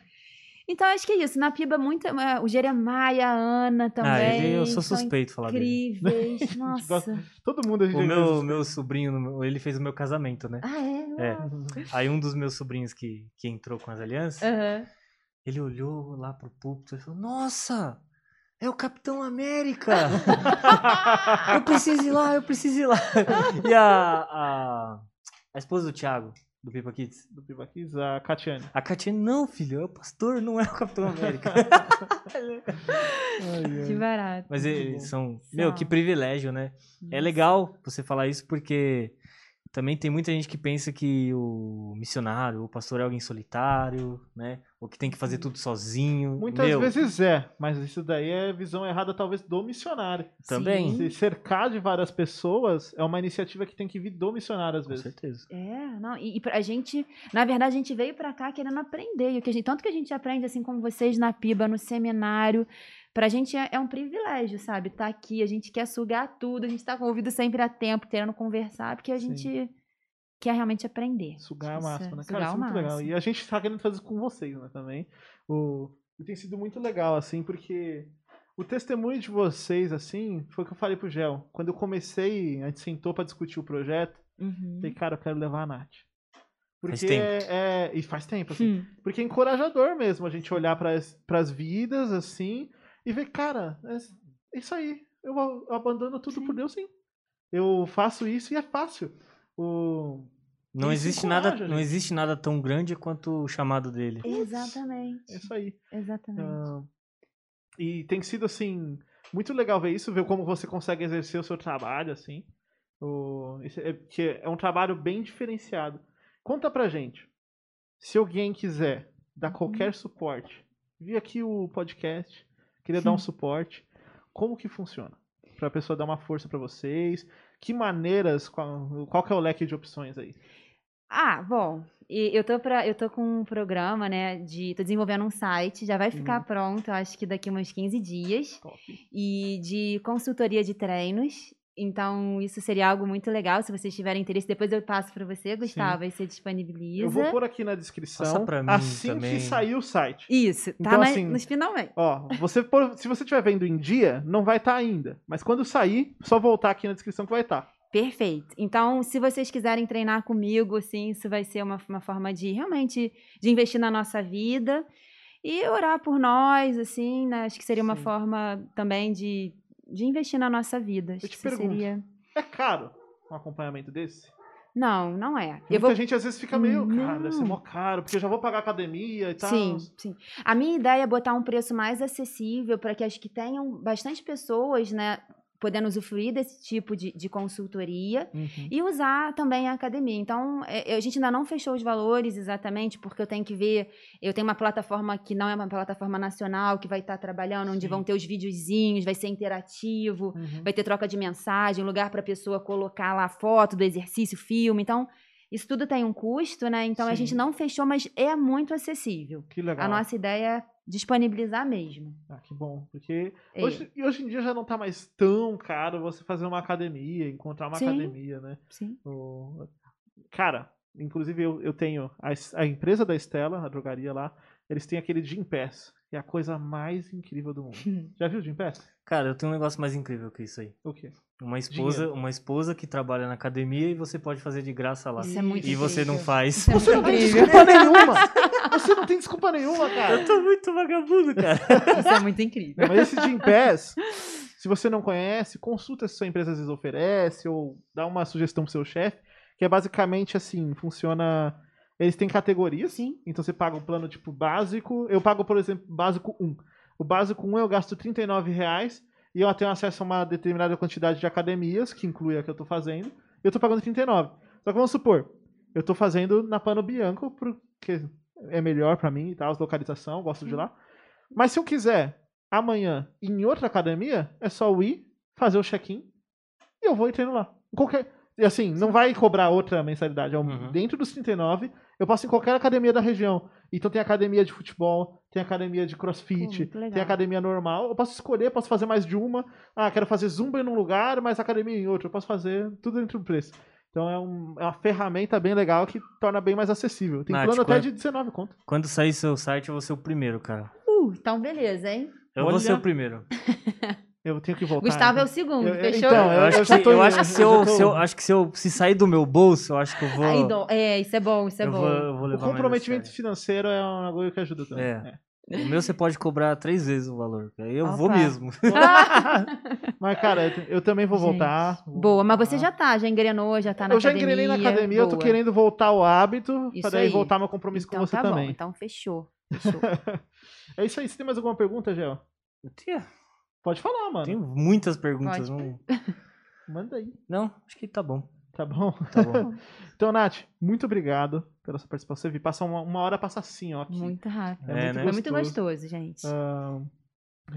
Então, acho que é isso. Na Piba, muito, é, o Jeremiah, a Ana também. Ah, eu sou suspeito falar dele. incríveis. [LAUGHS] Nossa. gosta- Todo mundo a gente O é meu, meu sobrinho, ele fez o meu casamento, né? Ah, é? É. Aí um dos meus sobrinhos que, que entrou com as alianças, Aham. ele olhou lá pro púlpito e falou, nossa, é o Capitão América! [LAUGHS] eu preciso ir lá, eu preciso ir lá. [LAUGHS] E a, a, a esposa do Thiago, do Pipa Kids, Do Pipa Kids, a Catiane. a Katia, não, filho, é o pastor, não é o Capitão [LAUGHS] América. Que barato. Mas eles são. Meu, que privilégio, né? É legal você falar isso porque também tem muita gente que pensa que o missionário, o pastor é alguém solitário, né? Ou que tem que fazer tudo sozinho. Muitas Meu, vezes é, mas isso daí é visão errada, talvez, do missionário. Também. Se cercar de várias pessoas é uma iniciativa que tem que vir do missionário, às Com vezes. certeza. É, não, e, e pra gente, na verdade, a gente veio pra cá querendo aprender, e o que a gente, tanto que a gente aprende, assim como vocês na PIBA, no seminário, pra gente é, é um privilégio, sabe, tá aqui, a gente quer sugar tudo, a gente tá com o ouvido sempre a tempo, querendo conversar, porque a Sim. gente quer realmente aprender. Sugar que isso máximo, é- né? Cara, isso é muito legal. E a gente tá querendo fazer isso com vocês, né, também. O... E tem sido muito legal, assim, porque o testemunho de vocês, assim, foi o que eu falei pro Gel. Quando eu comecei, a gente sentou pra discutir o projeto, Uhum. falei, cara, eu quero levar a Nath. Porque Faz tempo. É, é- E faz tempo, assim. Hum. Porque é encorajador mesmo a gente olhar para as vidas assim e ver, cara, é isso aí. Eu abandono tudo Sim. por Deus, sim. Eu faço isso e é fácil. O... Não existe, nada, não gente. existe nada tão grande quanto o chamado dele. Exatamente, É isso aí. exatamente. Ah, e tem sido, assim, muito legal ver isso, ver como você consegue exercer o seu trabalho, assim. O... é, que é um trabalho bem diferenciado. Conta pra gente. Se alguém quiser dar Uhum. qualquer suporte, vi aqui o podcast, queria dar um suporte, como que funciona? Pra pessoa dar uma força pra vocês. Que maneiras, qual, qual que é o leque de opções aí? Ah, bom, eu tô, pra, eu tô com um programa, né, de, tô desenvolvendo um site, já vai ficar Uhum. pronto, acho que daqui uns 15 dias, Top. e de consultoria de treinos, então isso seria algo muito legal, se vocês tiverem interesse, depois eu passo pra você, Gustavo, aí você disponibiliza. Eu vou pôr aqui na descrição. Passa pra mim assim também. que sair o site. Isso, tá Então, na- assim, nos finalmente. Ó, você pôr- se você estiver vendo em dia, não vai estar ainda. Mas quando sair, só voltar aqui na descrição que vai tá. estar. Perfeito. Então, se vocês quiserem treinar comigo, assim, isso vai ser uma, uma forma de realmente de investir na nossa vida e orar por nós, assim, né? Acho que seria uma Sim. forma também de, de investir na nossa vida. Acho te pergunto, seria. É caro um acompanhamento desse? Não, não é. Muita Eu vou. gente às vezes fica meio, cara, deve ser mó caro, porque eu já vou pagar academia e tal. Sim, sim. A minha ideia é botar um preço mais acessível para que acho que tenham bastante pessoas, né, podendo usufruir desse tipo de, de consultoria. Uhum. E usar também a academia. Então, é, a gente ainda não fechou os valores exatamente, porque eu tenho que ver. Eu tenho uma plataforma que não é uma plataforma nacional, que vai estar trabalhando, onde Sim. vão ter os videozinhos, vai ser interativo, Uhum. vai ter troca de mensagem, lugar para a pessoa colocar lá a foto do exercício, filme. Então, isso tudo tem um custo, né? Então, a Sim. gente não fechou, mas é muito acessível. Que legal. A nossa ideia é disponibilizar mesmo. Ah, que bom. Porque É. hoje, e hoje em dia já não tá mais tão caro você fazer uma academia, encontrar uma Sim. academia, né? Sim. O- Cara, inclusive eu, eu tenho a, a empresa da Estela, a drogaria lá, eles têm aquele Gym Pass, que é a coisa mais incrível do mundo. [LAUGHS] Já viu o Gym Pass? Cara, eu tenho um negócio mais incrível que isso aí. O quê? Uma esposa, Dinheiro. uma esposa que trabalha na academia e você pode fazer de graça lá. Isso é muito E você não incrível. faz. Isso é Você não muito tem incrível. desculpa nenhuma! [LAUGHS] Você não tem desculpa nenhuma, cara! Eu tô muito vagabundo, cara. Isso é muito incrível. Mas esse Gym Pass, se você não conhece, consulta se sua empresa às vezes oferece ou dá uma sugestão pro seu chefe, que é basicamente assim, funciona... Eles têm categorias, Sim. então você paga o plano tipo básico. Eu pago, por exemplo, básico 1. O básico 1 eu gasto 39 reais e eu tenho acesso a uma determinada quantidade de academias, que inclui a que eu tô fazendo. Eu tô pagando 39. Só que vamos supor, eu tô fazendo na Pano Bianco, porque é melhor pra mim e tal, as localização, gosto de Sim. lá. Mas se eu quiser amanhã ir em outra academia, é só eu ir, fazer o check-in e eu vou e treino lá. Qualquer, e assim, não vai cobrar outra mensalidade. É um- Uhum. Dentro dos 39, eu posso em qualquer academia da região. Então tem academia de futebol, tem academia de crossfit, legal. tem academia normal. Eu posso escolher, posso fazer mais de uma. Ah, quero fazer zumba em um lugar, mas academia em outro. Eu posso fazer tudo dentro do preço. Então é, um- é uma ferramenta bem legal que torna bem mais acessível. Tem Nath, plano até de 19 conto. Quando sair seu site, eu vou ser o primeiro, cara. Uh, então beleza, hein? Eu vou Olha. ser o primeiro. [LAUGHS] Eu tenho que voltar. Gustavo é então. o segundo, Eu- eu- fechou? então, Eu, eu- acho, que, tô- eu acho que se eu se eu- acho que se eu se sair do meu bolso, eu acho que eu vou. Aí, é, isso é bom, isso é eu bom. vou, eu vou O comprometimento financeiro é um bagulho que ajuda também. É. O meu você pode cobrar três vezes o valor. Aí eu vou Opa. mesmo. [LAUGHS] Mas, cara, eu, eu também vou Gente, voltar. vou Boa, mas você voltar. já tá, já engrenou, já tá na Eu já academia. engrenei na academia, eu tô boa. querendo voltar ao hábito, Isso pra daí aí. voltar meu compromisso então, com você tá também. Bom, então fechou. fechou. [LAUGHS] É isso aí. Você tem mais alguma pergunta, Gel? Eu tinha- Pode falar, mano. Tenho muitas perguntas. Pode. Não, [LAUGHS] Manda aí. não, acho que tá bom. Tá bom? Tá bom. [LAUGHS] Então, Nath, muito obrigado pela sua participação. Você viu, passa uma, uma hora, passa assim, ó. Aqui. Muito rápido. É É, né? Foi muito gostoso. gente. Ah,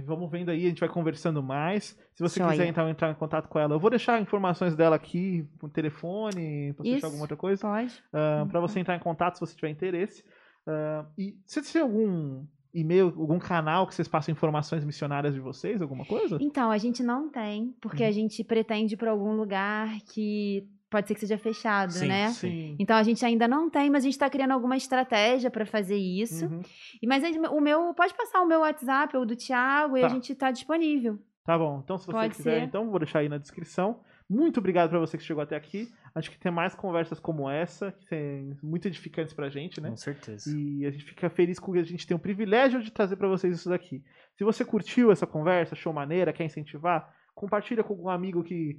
vamos vendo aí, a gente vai conversando mais. Se você quiser então, entrar em contato com ela, eu vou deixar informações dela aqui, por telefone, pra você Isso. deixar alguma outra coisa. Pode. para você entrar em contato se você tiver interesse. Ah, e se tem algum e-mail, algum canal que vocês passam informações missionárias de vocês, alguma coisa? Então, a gente não tem, porque Uhum. a gente pretende ir pra algum lugar que pode ser que seja fechado, Sim, né? Sim. Então a gente ainda não tem, mas a gente está criando alguma estratégia para fazer isso. Uhum. E mas o meu pode passar o meu WhatsApp ou do Thiago e Tá. a gente está disponível. Tá bom. Então, se você Pode quiser, ser. então, vou deixar aí na descrição. Muito obrigado para você que chegou até aqui. Acho que tem mais conversas como essa, que tem muito edificantes pra gente, né? Com certeza. E a gente fica feliz com que a gente tem o privilégio de trazer para vocês isso daqui. Se você curtiu essa conversa, achou maneira, quer incentivar, compartilha com algum amigo que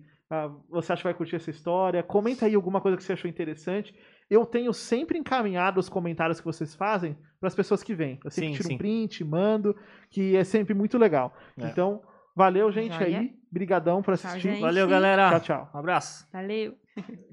você acha que vai curtir essa história. Comenta aí alguma coisa que você achou interessante. Eu tenho sempre encaminhado os comentários que vocês fazem para as pessoas que vêm. Eu sempre Sim, tiro sim. um print, mando, que é sempre muito legal. É. Então, valeu, gente, Joia. aí. Brigadão por Tchau, assistir. gente. Valeu, galera. Tchau, tchau. Um abraço. Valeu. [LAUGHS]